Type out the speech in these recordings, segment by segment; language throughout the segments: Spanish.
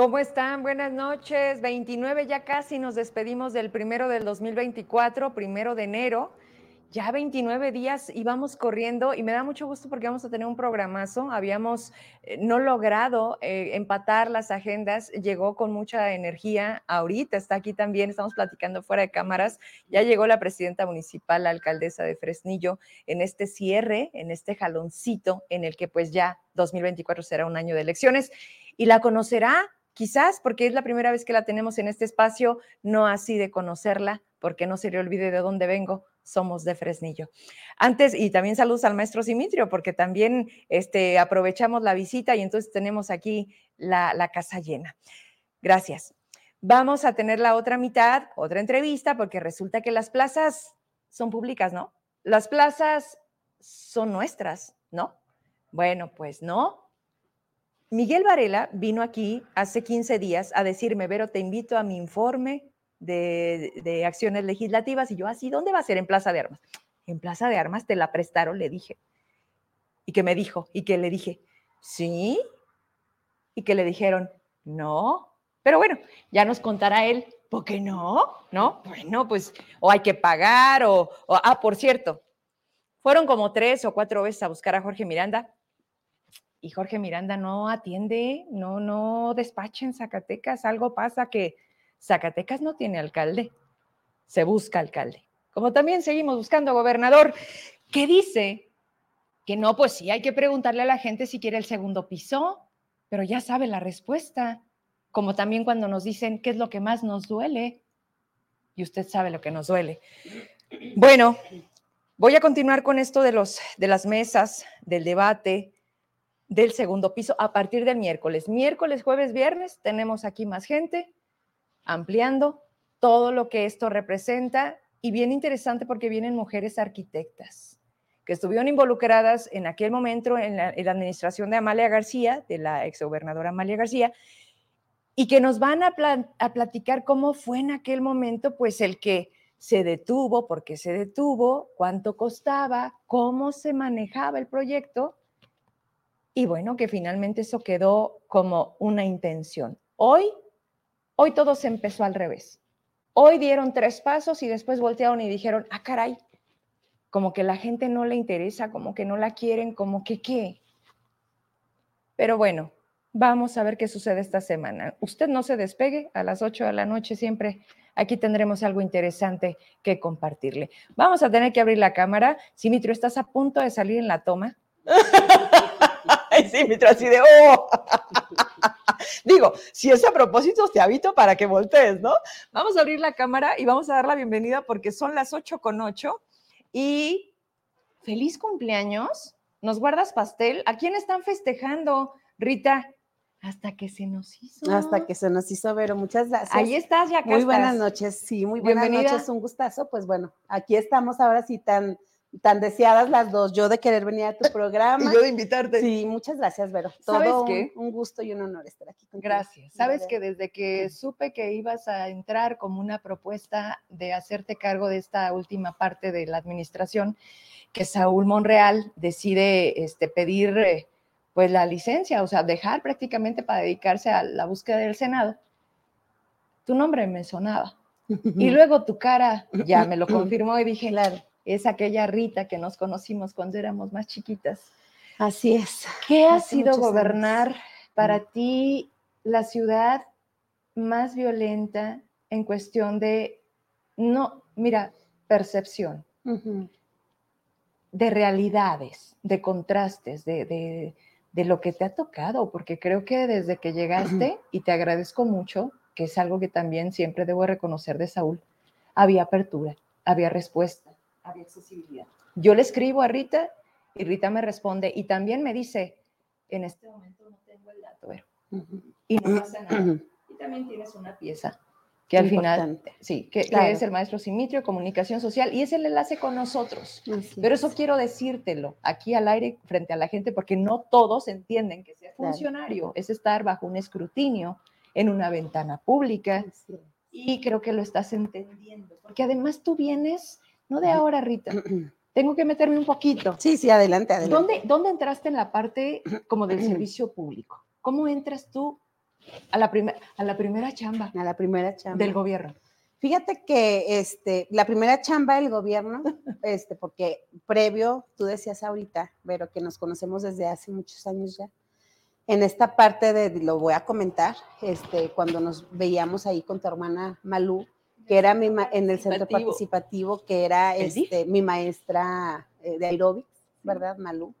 ¿Cómo están? Buenas noches. 29 ya casi nos despedimos del primero del 2024, primero de enero. Ya 29 días íbamos corriendo y me da mucho gusto porque vamos a tener un programazo. Habíamos eh, no logrado eh, empatar las agendas, llegó con mucha energía. Ahorita está aquí también, estamos platicando fuera de cámaras. Ya llegó la presidenta municipal, la alcaldesa de Fresnillo, en este cierre, en este jaloncito en el que pues ya 2024 será un año de elecciones y la conocerá quizás porque es la primera vez que la tenemos en este espacio, no así de conocerla, porque no se le olvide de dónde vengo, somos de Fresnillo. Antes, y también saludos al maestro Simitrio, porque también este, aprovechamos la visita y entonces tenemos aquí la, la casa llena. Gracias. Vamos a tener la otra mitad, otra entrevista, porque resulta que las plazas son públicas, ¿no? Las plazas son nuestras, ¿no? Bueno, pues no. Miguel Varela vino aquí hace 15 días a decirme, Vero, te invito a mi informe de, acciones legislativas. Y yo, así, ¿dónde va a ser? En Plaza de Armas. En Plaza de Armas te la prestaron, le dije. Y que me dijo, y que le dije, sí. Y que le dijeron, no. Pero bueno, ya nos contará él, ¿por qué no? ¿No? Bueno, pues, o hay que pagar, o, o ah, por cierto, fueron como tres o cuatro veces a buscar a Jorge Miranda y Jorge Miranda no atiende, no, no despacha en Zacatecas. Algo pasa que Zacatecas no tiene alcalde, se busca alcalde. Como también seguimos buscando gobernador, que dice que no, pues sí, hay que preguntarle a la gente si quiere el segundo piso, pero ya sabe la respuesta. Como también cuando nos dicen qué es lo que más nos duele, y usted sabe lo que nos duele. Bueno, voy a continuar con esto de, los, de las mesas, del debate, del segundo piso a partir del miércoles. Miércoles, jueves, viernes tenemos aquí más gente ampliando todo lo que esto representa y bien interesante porque vienen mujeres arquitectas que estuvieron involucradas en aquel momento en la, administración de Amalia García, de la exgobernadora Amalia García, y que nos van a, platicar cómo fue en aquel momento, pues el que se detuvo, por qué se detuvo, cuánto costaba, cómo se manejaba el proyecto, y bueno, que finalmente eso quedó como una intención. Hoy Hoy todo se empezó al revés. Hoy dieron tres pasos y después voltearon y dijeron, ah, caray, como que la gente no le interesa, como que no la quieren, como que qué. Pero bueno, vamos a ver qué sucede esta semana. Usted no se despegue a las 8 de la noche siempre. Aquí tendremos algo interesante que compartirle. Vamos a tener que abrir la cámara. Simitrio, ¿estás a punto de salir en la toma? Simitrio, así de, oh. Digo, si es a propósito, te habito para que voltees, ¿no? Vamos a abrir la cámara y vamos a dar la bienvenida porque son las 8 con 8 y feliz cumpleaños. ¿Nos guardas pastel? ¿A quién están festejando, Rita? Hasta que se nos hizo. Hasta que se nos hizo, Vero. Muchas gracias. Ahí estás, ya Muy buenas noches, sí, muy buenas noches, un gustazo. Pues bueno, aquí estamos ahora sí tan tan deseadas las dos, yo de querer venir a tu programa. y yo de invitarte. Sí, muchas gracias, Vero. Todo un, un, gusto y un honor estar aquí contigo. Gracias. Sabes que desde que supe que ibas a entrar como una propuesta de hacerte cargo de esta última parte de la administración, que Saúl Monreal decide este, pedir eh, pues la licencia, o sea, dejar prácticamente para dedicarse a la búsqueda del Senado, tu nombre me sonaba. Y luego tu cara ya me lo confirmó y dije, claro, es aquella Rita que nos conocimos cuando éramos más chiquitas. Así es. ¿Qué ha sido gobernar para mm. ti la ciudad más violenta en cuestión de, no, mira, percepción, de realidades, de contrastes, de, de, lo que te ha tocado? Porque creo que desde que llegaste, y te agradezco mucho, que es algo que también siempre debo reconocer de Saúl, había apertura, había respuesta había accesibilidad. Yo le escribo a Rita y Rita me responde y también me dice, en este momento no tengo el dato, y no pasa nada. Y también tienes una pieza que al final, sí, que, es el maestro Simitrio, comunicación social, y es el enlace con nosotros. Pero eso quiero decírtelo aquí al aire frente a la gente, porque no todos entienden que ser funcionario es estar bajo un escrutinio en una ventana pública. Y creo que lo estás entendiendo, porque además tú vienes no de ahora, Rita. Tengo que meterme un poquito. Sí, sí, adelante, adelante. ¿Dónde, dónde entraste en la parte como del servicio público? ¿Cómo entras tú A la, a la primera chamba. A la primera chamba. Del gobierno. Fíjate que este, la primera chamba del gobierno, este, porque previo, tú decías ahorita, pero que nos conocemos desde hace muchos años ya, en esta parte de, lo voy a comentar, este, cuando nos veíamos ahí con tu hermana Malú, que era mi en el centro participativo, que era este, mi maestra eh, de aeróbics, ¿verdad, Malú?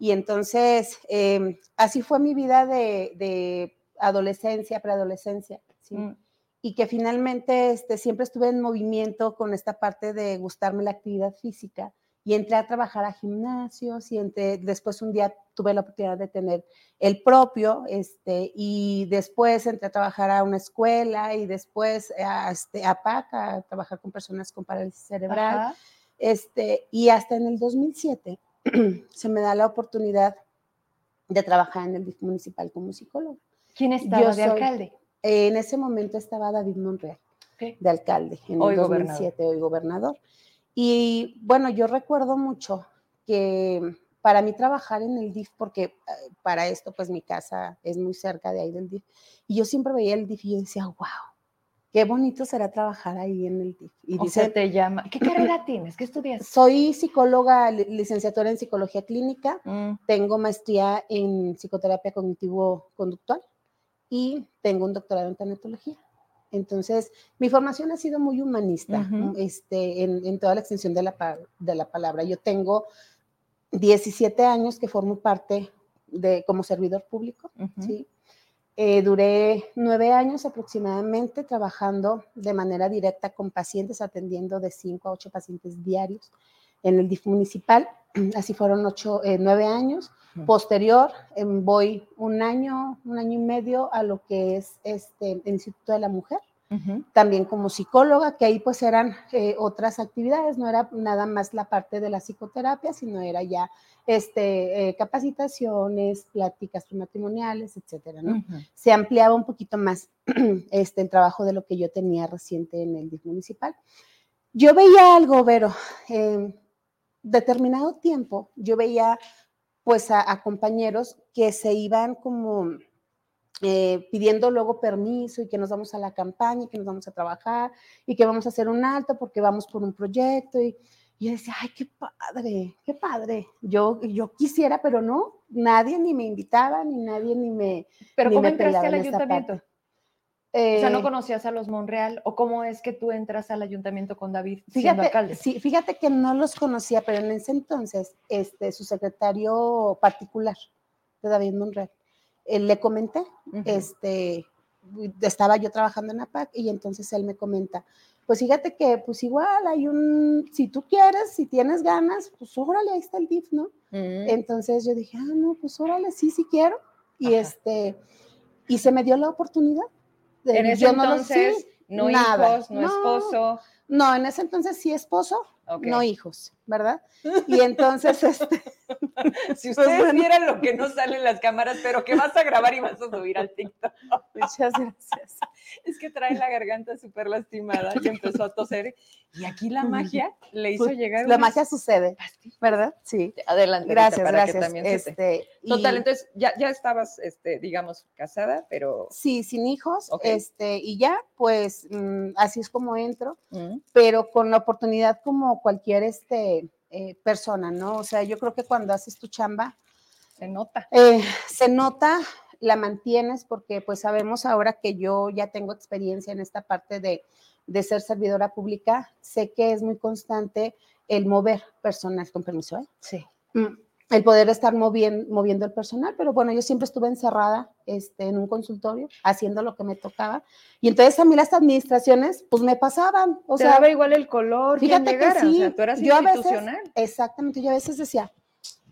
Y entonces, em, así fue mi vida de, adolescencia, preadolescencia, ¿sí? Mm. Y que finalmente este, siempre estuve en movimiento con esta parte de gustarme la actividad física y entré a trabajar a gimnasios y después un día tuve la oportunidad de tener el propio, este, y después entré a trabajar a una escuela y después a, este, a PAC, a trabajar con personas con parálisis cerebral, este, y hasta en el 2007 se me da la oportunidad de trabajar en el DIF municipal como psicólogo. ¿Quién estaba de alcalde? En ese momento estaba David Monreal, de alcalde, en el 2007, hoy gobernador. Y bueno, yo recuerdo mucho que para mí trabajar en el DIF, porque eh, para esto pues mi casa es muy cerca de ahí del DIF, y yo siempre veía el DIF y yo decía, wow, qué bonito será trabajar ahí en el DIF. Y dice, te llama, ¿qué carrera tienes? ¿Qué estudias? Soy psicóloga, licenciatura en psicología clínica, mm. tengo maestría en psicoterapia cognitivo-conductual y tengo un doctorado en tanatología. Entonces, mi formación ha sido muy humanista este, en, toda la extensión de la, de la palabra. Yo tengo 17 años que formo parte de como servidor público, ¿sí? Eh, duré nueve años aproximadamente trabajando de manera directa con pacientes, atendiendo de cinco a ocho pacientes diarios en el DIF municipal. Así fueron ocho, eh, nueve años. Posterior, em, voy un año, un año y medio a lo que es este, el Instituto de la Mujer, también como psicóloga, que ahí pues eran eh, otras actividades, no era nada más la parte de la psicoterapia, sino era ya este, eh, capacitaciones, pláticas matrimoniales, etcétera, ¿no? Se ampliaba un poquito más este, el trabajo de lo que yo tenía reciente en el DIF municipal. Yo veía algo, Vero, eh, determinado tiempo, yo veía pues a, compañeros que se iban como eh, pidiendo luego permiso y que nos vamos a la campaña y que nos vamos a trabajar y que vamos a hacer un alto porque vamos por un proyecto y, yo decía, ay, qué padre, qué padre. Yo, yo quisiera, pero no, nadie ni me invitaba, ni nadie ni me... ¿Pero cómo entraste al ayuntamiento? o sea, ¿no eh, conocías a los Monreal? ¿O cómo es que tú entras al ayuntamiento con David fíjate, siendo alcalde? Sí, fíjate que no los conocía, pero en ese entonces, este, su secretario particular de David Monreal, eh, le comenté, este, estaba yo trabajando en APAC y entonces él me comenta, pues fíjate que pues igual hay un, si tú quieres, si tienes ganas, pues órale, ahí está el DIF, ¿no? Mm. Entonces yo dije, ah, no, pues órale, sí, sí quiero. Y este, y se me dio la oportunidad en ese entonces, no, hijos, no, esposo. No, en ese entonces sí esposo, no hijos, ¿verdad? Y entonces, este... si pues ustedes vieran lo que no sale en las cámaras, pero que vas a grabar y vas a subir al TikTok. Muchas gracias. Es que trae la garganta súper lastimada y empezó a toser. Y aquí la magia le hizo pues, llegar. La magia sucede, ¿verdad? Sí. Adelante. Gracias, gracias. este, Total, entonces ya, ya estabas, este, digamos, casada, pero. Sí, sin hijos, este, y ya, pues mm, así es como entro, mm. pero con la oportunidad como cualquier este, eh, persona, ¿no? O sea, yo creo que cuando haces tu chamba. Se nota. Eh, se nota, la mantienes, porque pues sabemos ahora que yo ya tengo experiencia en esta parte de, de ser servidora pública, sé que es muy constante el mover personal, con permiso, ¿eh? Sí. Mm, el poder estar moviendo, moviendo el personal, pero bueno, yo siempre estuve encerrada este, en un consultorio haciendo lo que me tocaba. Y entonces a mí las administraciones, pues me pasaban. O sea, daba igual el color, fíjate que sí, o sea, tú eras yo institucional. exactamente, yo a veces decía,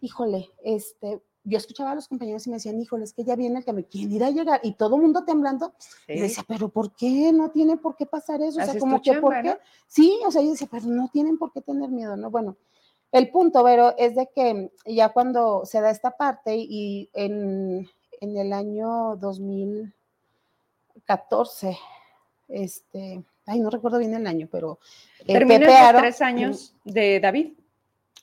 híjole, este, yo escuchaba a los compañeros y me decían, híjole, es que ya viene el que me quiere ir a llegar, y todo el mundo temblando, y decía, pero ¿por qué? No tiene por qué pasar eso, o sea, como que, ¿por qué? Sí, o sea, yo decía, pero no tienen por qué tener miedo, ¿no? Bueno, el punto, Vero, es de que ya cuando se da esta parte y en, el año 2014, este, ay, no recuerdo bien el año, pero... Eh, Terminó los tres años de David.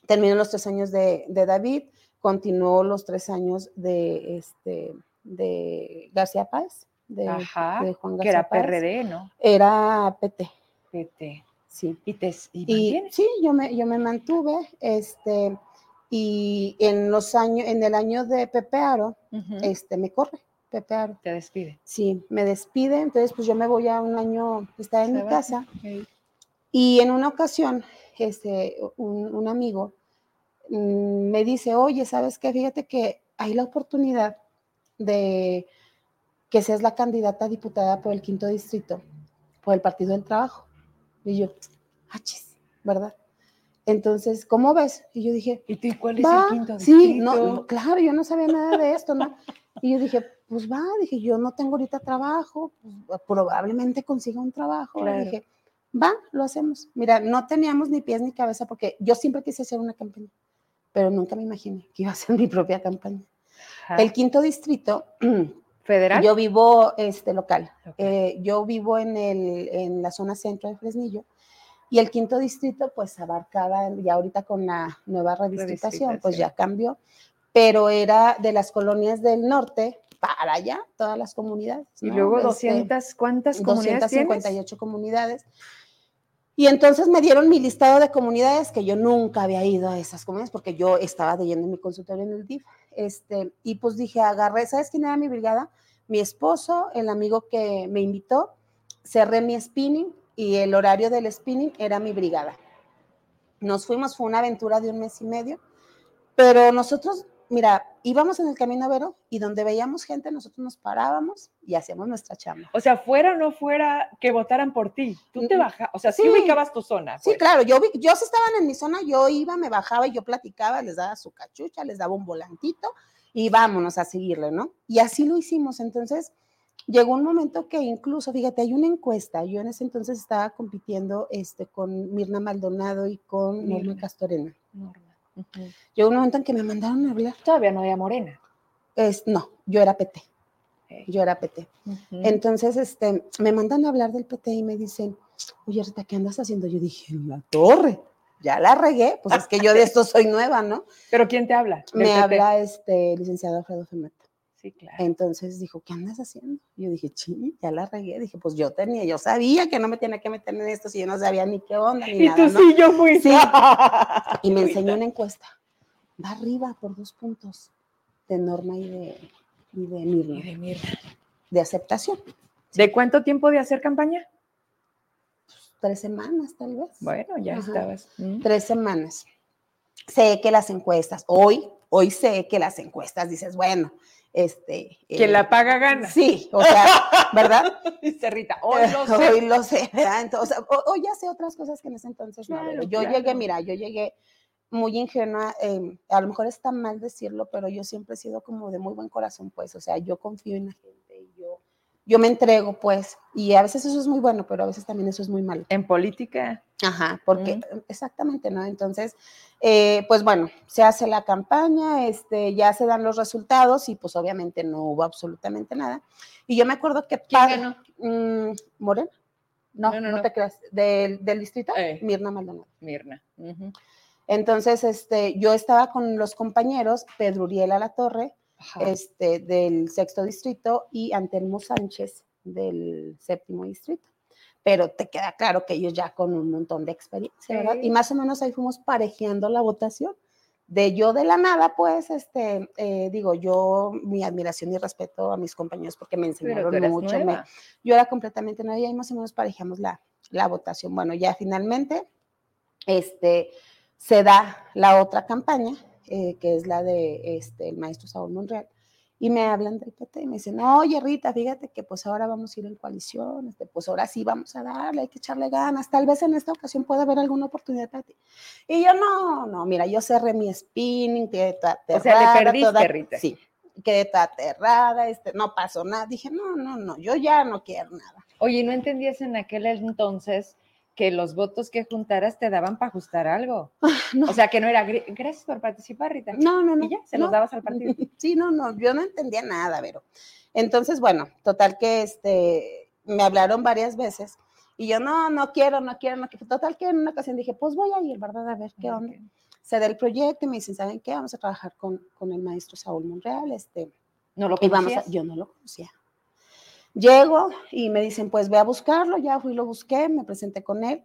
Terminó los tres años de, David, continuó los tres años de, este, de García Páez, de, Ajá, de Juan que era García. PRD, ¿no? Era PT, PT. Sí. ¿Y te y sí, yo me, yo me mantuve, este, y en los años, en el año de Pepe Aro, Ujú, este, me corre Pepe Aro. Te despide. Sí, me despide, entonces pues yo me voy a un año estar en mi casa y en una ocasión, este, un, un amigo mm, me dice, oye, ¿sabes qué? Fíjate que hay la oportunidad de que seas la candidata a diputada por el quinto distrito, por el Partido del Trabajo. Y yo, achis, ¿verdad? Entonces, ¿cómo ves? Y yo dije, ¿Y tú cuál es va, el quinto sí, no, claro, yo no sabía nada de esto, ¿no? Y yo dije, pues va, dije, yo no tengo ahorita trabajo, pues, probablemente consiga un trabajo. Claro. Dije, va, lo hacemos. Mira, no teníamos ni pies ni cabeza porque yo siempre quise hacer una campaña, pero nunca me imaginé que iba a ser mi propia campaña. Ajá. El quinto distrito, ¿Federal? yo vivo este local, eh, yo vivo en, el, en la zona centro de Fresnillo. Y el quinto distrito, pues abarcaba, ya ahorita con la nueva redistritación, pues ya cambió, pero era de las colonias del norte para allá, todas las comunidades. y luego Este, 200, ¿cuántas comunidades tienes? 258 comunidades. Y entonces me dieron mi listado de comunidades que yo nunca había ido a esas comunidades porque yo estaba en mi consultorio en el DIF. Este, y pues dije, agarré, ¿sabes quién era mi brigada? Mi esposo, el amigo que me invitó, cerré mi spinning y el horario del spinning era mi brigada. Nos fuimos, fue una aventura de un mes y medio, pero nosotros, mira, íbamos en el camino a Vero y donde veíamos gente, nosotros nos parábamos y hacíamos nuestra chamba. O sea, fuera o no fuera que votaran por ti, tú te bajas, o sea, sí, sí. ubicabas tu zona. Sí, pues. claro, yo, yo si estaban en mi zona, yo iba, me bajaba y yo platicaba, les daba su cachucha, les daba un volantito y vámonos a seguirle, ¿no? Y así lo hicimos. Entonces, llegó un momento que incluso, fíjate, hay una encuesta, yo en ese entonces estaba compitiendo este, con Mirna Maldonado y con Norma. Castorena. Norma. Ujú. Llegó un momento en que me mandaron a hablar. Todavía no había morena. Es, no, yo era PT, yo era PT. Entonces, este, me mandan a hablar del PT y me dicen, oye, Rita, ¿qué andas haciendo? Yo dije, en la torre, ya la regué, pues es que yo de esto soy nueva, ¿no? ¿Pero quién te habla? Me habla este licenciado Alfredo Femeta. Sí, claro. Entonces dijo, ¿qué andas haciendo? Yo dije, sí, ya la regué. Dije, pues yo tenía, yo sabía que no me tenía que meter en esto si yo no sabía ni qué onda ni y nada, tú ¿no? sí, yo fui. Sí. Y me enseñó una encuesta. Va arriba por dos puntos de Norma y de, y de Mirna, Y de Mirna. de aceptación. ¿De cuánto tiempo de hacer campaña? Tres semanas, tal vez. Bueno, ya Ajá. estabas. Mm. tres semanas. Sé que las encuestas, hoy, hoy sé que las encuestas, dices, bueno, este... Quien eh, la paga gana. Sí, o sea, ¿verdad? Dice Rita, hoy lo sé. Hoy lo sé, ¿verdad? Entonces, o- hoy ya sé otras cosas que en ese entonces no. Claro, yo claro. llegué, mira, yo llegué muy ingenua, eh, a lo mejor está mal decirlo, pero yo siempre he sido como de muy buen corazón, pues, o sea, yo confío en la gente y yo, yo me entrego, pues, y a veces eso es muy bueno, pero a veces también eso es muy malo. En política. Ajá, porque exactamente, ¿no? Entonces, eh, pues bueno, se hace la campaña, este, ya se dan los resultados y pues obviamente no hubo absolutamente nada. Y yo me acuerdo que ¿Quién ganó? mm, Morena. No, No, no, no, no. te creas. Del, del distrito, Eh. Mirna Maldonado. Mirna. Ujú. Entonces, este, yo estaba con los compañeros, Pedro Uriel La Torre, Ajá. este, del sexto distrito, y Antelmo Sánchez del séptimo distrito. Pero te queda claro que ellos ya con un montón de experiencia, ¿verdad? Sí. Y más o menos ahí fuimos parejeando la votación. De yo de la nada, pues, este, eh, digo, yo, mi admiración y respeto a mis compañeros porque me enseñaron mucho. me- yo era completamente nueva y ahí más o menos parejamos la, la votación. Bueno, ya finalmente este, se da la otra campaña, eh, que es la de este, el maestro Saúl Monreal, y me hablan del PT y me dicen, oye Rita, fíjate que pues ahora vamos a ir en coalición, este, pues ahora sí vamos a darle, hay que echarle ganas, tal vez en esta ocasión pueda haber alguna oportunidad para ti. Y yo, no, no, mira, yo cerré mi spinning, quedé toda O sea, le aterrada, perdiste, toda- Rita. Sí, quedé toda aterrada, este, no pasó nada, dije, no, no, no, yo ya no quiero nada. Oye, ¿no entendías en aquel entonces que los votos que juntaras te daban para ajustar algo? no. O sea, que no era "Gr- gracias por participar, Rita. No, no, no. Y ya, se no. los dabas al partido. Sí, no, no, yo no entendía nada, pero. Entonces, bueno, total que este, me hablaron varias veces y yo, no, no quiero, no quiero, no quiero. Total que en una ocasión dije, pues voy a ir, ¿verdad? A ver qué onda. Se da el proyecto y me dicen, ¿saben qué? Vamos a trabajar con, con el maestro Saúl Monreal, este, No lo y vamos a, conocías? yo no lo conocía. Llego y me dicen, pues ve a buscarlo, ya fui, lo busqué, me presenté con él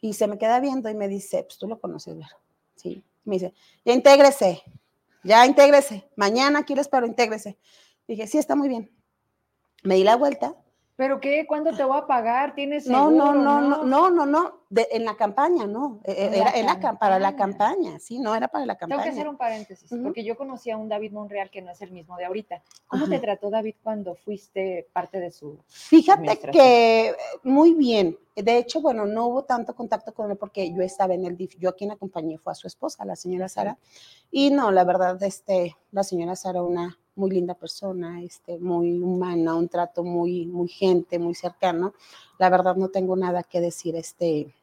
y se me queda viendo y me dice, pues tú lo conoces, Vero. Sí, me dice, ya intégrese, ya intégrese, mañana quieres, pero intégrese. Dije, sí, está muy bien. Me di la vuelta ¿Pero qué? ¿Cuándo te voy a pagar? ¿Tienes no, no, no, no, no, no, no, en la campaña, no, e, e, era en la, para la campaña, sí, no era para la campaña. Tengo que hacer un paréntesis, porque yo conocí a un David Monreal que no es el mismo de ahorita. ¿Cómo te trató David cuando fuiste parte de su Fíjate que muy bien. De hecho, bueno, no hubo tanto contacto con él porque yo estaba en el DIF. Yo quien acompañé fue a su esposa, la señora Sara. Y no, la verdad, este, la señora Sara, una muy linda persona, este, muy humana, un trato muy, muy gente, muy cercano. La verdad no tengo nada que decir, este,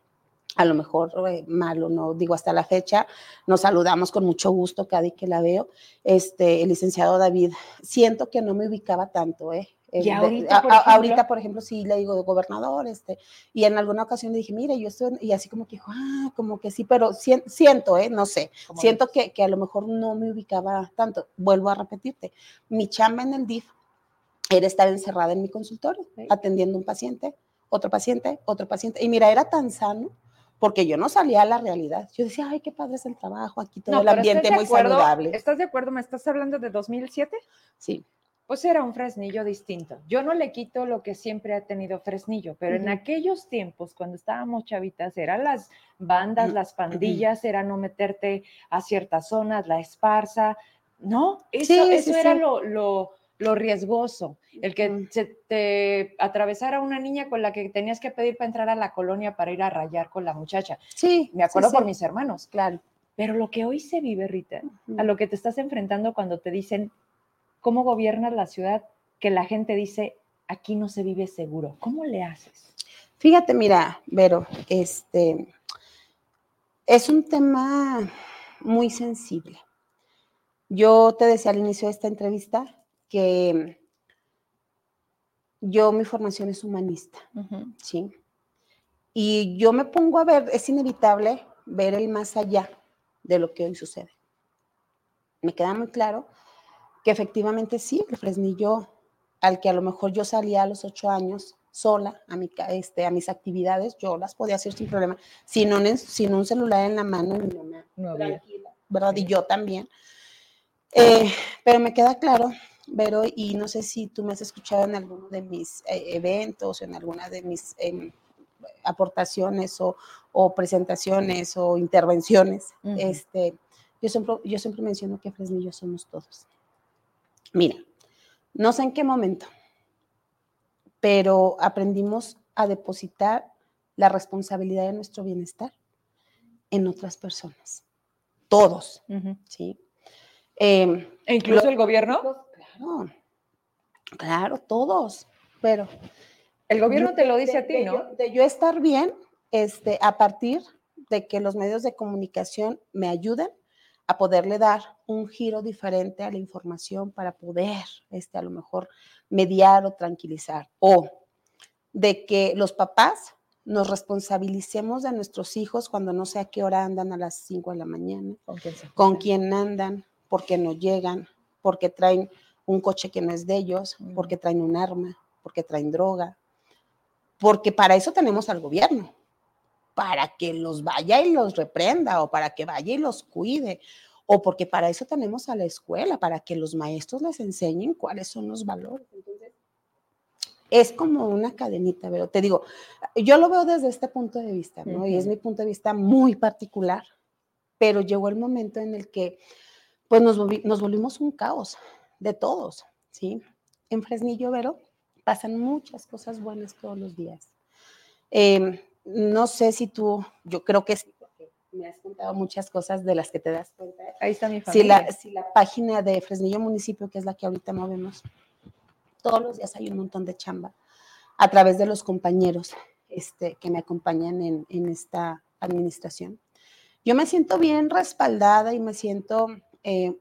a lo mejor eh, malo, no digo hasta la fecha, nos saludamos con mucho gusto cada vez que la veo. Este, el licenciado David, siento que no me ubicaba tanto, ¿eh? Y ahorita, por ejemplo, ahorita, por ejemplo, sí le digo gobernador, este, y en alguna ocasión le dije, mire, yo estoy, y así como que dijo, ah, como que sí, pero siento, ¿eh? No sé, siento que, que, a lo mejor no me ubicaba tanto. Vuelvo a repetirte, mi chamba en el DIF era estar encerrada en mi consultorio, atendiendo un paciente, otro paciente, otro paciente, y mira, era tan sano, porque yo no salía a la realidad. Yo decía, ay, qué padre es el trabajo, aquí todo el ambiente muy saludable. ¿Estás de acuerdo? ¿Me estás hablando de 2007? Sí pues era un Fresnillo distinto. Yo no le quito lo que siempre ha tenido Fresnillo, pero en aquellos tiempos, cuando estábamos chavitas, eran las bandas, las pandillas, era no meterte a ciertas zonas, la esparza, ¿no? Eso, eso era lo, lo, riesgoso, el que se te atravesara una niña con la que tenías que pedir para entrar a la colonia para ir a rayar con la muchacha. Sí. Me acuerdo por mis hermanos. Claro. Pero lo que hoy se vive, Rita, a lo que te estás enfrentando cuando te dicen ¿Cómo gobiernas la ciudad que la gente dice, aquí no se vive seguro? ¿Cómo le haces? Fíjate, mira, Vero, este es un tema muy sensible. Yo te decía al inicio de esta entrevista que yo mi formación es humanista, ¿sí? Y yo me pongo a ver, es inevitable ver el más allá de lo que hoy sucede. Me queda muy claro que efectivamente sí, el Fresnillo, al que a lo mejor yo salía a los ocho años sola a, mi, este, a mis actividades, yo las podía hacer sin problema, sin un, sin un celular en la mano, mi mamá, no tranquila, ¿verdad? Y yo también. Eh, pero me queda claro, Vero, y no sé si tú me has escuchado en alguno de mis eh, eventos, en alguna de mis em, aportaciones o, presentaciones o intervenciones, este, yo, siempre, yo siempre menciono que Fresnillo somos todos. Mira, no sé en qué momento, pero aprendimos a depositar la responsabilidad de nuestro bienestar en otras personas. Todos, ¿sí? Em, ¿E incluso el gobierno? Claro, claro, todos, pero... El gobierno te lo dice a ti, ¿no? de yo estar bien este, a partir de que los medios de comunicación me ayuden a poderle dar un giro diferente a la información para poder, este, a lo mejor, mediar o tranquilizar. O de que los papás nos responsabilicemos de nuestros hijos cuando no sé a qué hora andan a las 5 de la mañana, con quién, andan, por qué no llegan, porque traen un coche que no es de ellos, mm. porque traen un arma, porque traen droga, porque para eso tenemos al gobierno, para que los vaya y los reprenda o para que vaya y los cuide o porque para eso tenemos a la escuela, para que los maestros les enseñen cuáles son los valores. Entonces, es como una cadenita, pero te digo, yo lo veo desde este punto de vista, ¿no? Y es mi punto de vista muy particular, pero llegó el momento en el que, pues, nos, nos volvimos un caos de todos, ¿sí? En Fresnillo, Vero, pasan muchas cosas buenas todos los días. Em, no sé si tú, yo creo que sí, porque me has contado muchas cosas de las que te das cuenta. Ahí está mi familia. Si la, si la página de Fresnillo Municipio, que es la que ahorita movemos, todos los días hay un montón de chamba a través de los compañeros este, que me acompañan en, en esta administración. Yo me siento bien respaldada y me siento eh,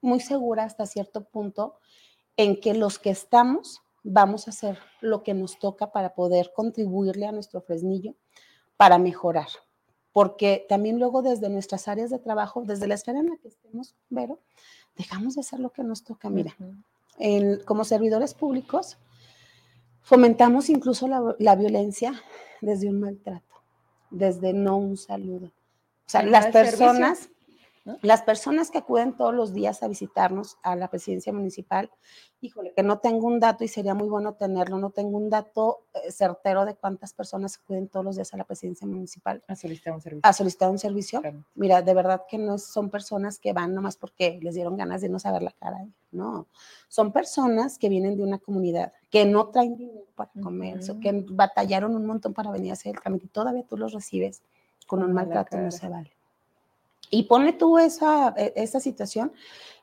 muy segura hasta cierto punto en que los que estamos vamos a hacer lo que nos toca para poder contribuirle a nuestro Fresnillo para mejorar. Porque también luego desde nuestras áreas de trabajo, desde la esfera en la que estemos, Vero, dejamos de hacer lo que nos toca. Mira, como servidores públicos, Fomentamos incluso la, violencia desde un maltrato, desde no un saludo. O sea, las personas, las personas que acuden todos los días a visitarnos a la presidencia municipal, híjole, que no tengo un dato y sería muy bueno tenerlo, no tengo un dato eh, certero de cuántas personas acuden todos los días a la presidencia municipal. A solicitar un servicio. A solicitar un servicio. Mira, de verdad que no son personas que van nomás porque les dieron ganas de no saber la cara, no. Son personas que vienen de una comunidad, que no traen dinero para comer, que batallaron un montón para venir a hacer el trámite y todavía tú los recibes con un maltrato, no se vale. Y pone tú esa, e, esa situación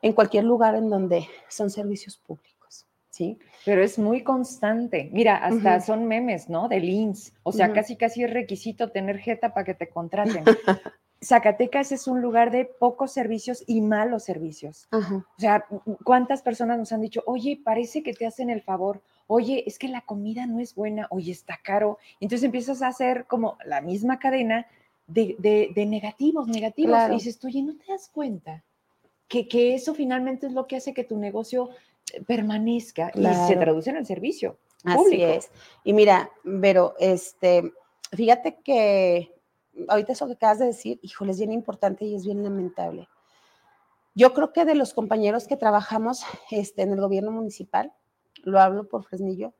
en cualquier lugar en donde son servicios públicos, ¿sí? Pero es muy constante. Mira, hasta son memes, ¿no? De links. O sea, casi casi es requisito tener jeta para que te contraten. Zacatecas es un lugar de pocos servicios y malos servicios. O sea, ¿cuántas personas nos han dicho, oye, parece que te hacen el favor? Oye, es que la comida no es buena, oye, está caro. Entonces empiezas a hacer como la misma cadena de, negativos, negativos. Y dices, oye, ¿no te das cuenta que, que, eso finalmente es lo que hace que tu negocio eh, permanezca y se traduce en el servicio? Así es. Y mira, Vero, este, fíjate que ahorita eso que acabas de decir, híjole, es bien importante y es bien lamentable. Yo creo que de los compañeros que trabajamos este, en el gobierno municipal, lo hablo por Fresnillo,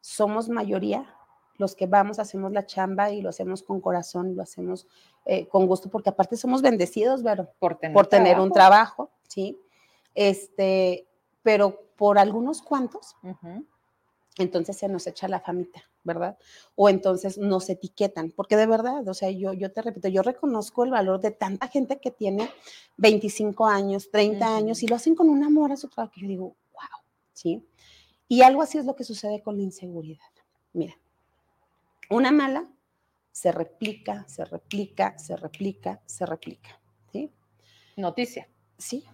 somos mayoría los que vamos, hacemos la chamba y lo hacemos con corazón, lo hacemos eh, con gusto, porque aparte somos bendecidos, ¿verdad? Por tener, por tener un trabajo, ¿sí? Este, pero por algunos cuantos, entonces se nos echa la famita, ¿verdad? O entonces nos etiquetan, porque de verdad, o sea, yo, yo te repito, yo reconozco el valor de tanta gente que tiene 25 años, 30 años y lo hacen con un amor a su trabajo, que yo digo, wow, ¿sí? Y algo así es lo que sucede con la inseguridad. Mira, una mala se replica, se replica, se replica, se replica. ¿sí? Noticia. Sí.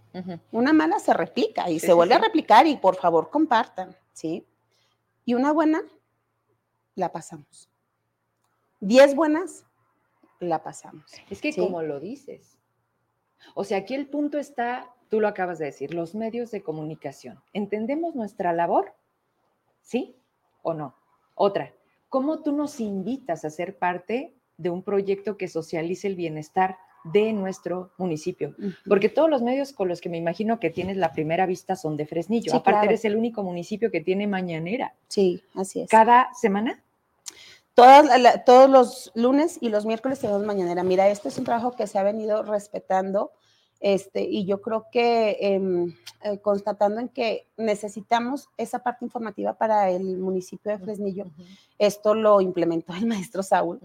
Una mala se replica y se vuelve a replicar y por favor compartan. ¿sí? Y una buena, la pasamos. Diez buenas, la pasamos. Es que como lo dices. O sea, aquí el punto está, tú lo acabas de decir, los medios de comunicación. ¿Entendemos nuestra labor? ¿Sí o no? Otra, ¿cómo tú nos invitas a ser parte de un proyecto que socialice el bienestar de nuestro municipio? Porque todos los medios con los que me imagino que tienes la primera vista son de Fresnillo. Aparte, eres el único municipio que tiene mañanera. Sí, así es. ¿Cada semana? todos los lunes y los miércoles tenemos mañanera. Mira, esto es un trabajo que se ha venido respetando este, y yo creo que em, eh, constatando en que necesitamos esa parte informativa para el municipio de Fresnillo, esto lo implementó el maestro Saúl,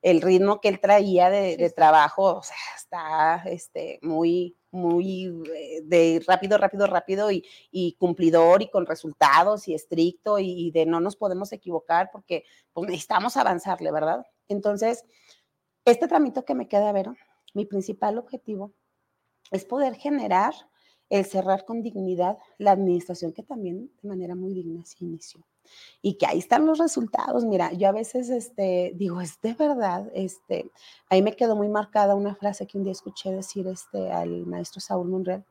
el ritmo que él traía de, trabajo, o sea, está este, muy, muy eh, de rápido, rápido, rápido y, cumplidor y con resultados y estricto y, de no nos podemos equivocar porque pues, necesitamos avanzarle, ¿verdad? Entonces, este trámite que me queda, ver, mi principal objetivo es poder generar el cerrar con dignidad la administración que también de manera muy digna se inició. Y que ahí están los resultados. Mira, yo a veces este, digo, es de verdad, este, ahí me quedó muy marcada una frase que un día escuché decir este, al maestro Saúl Monreal,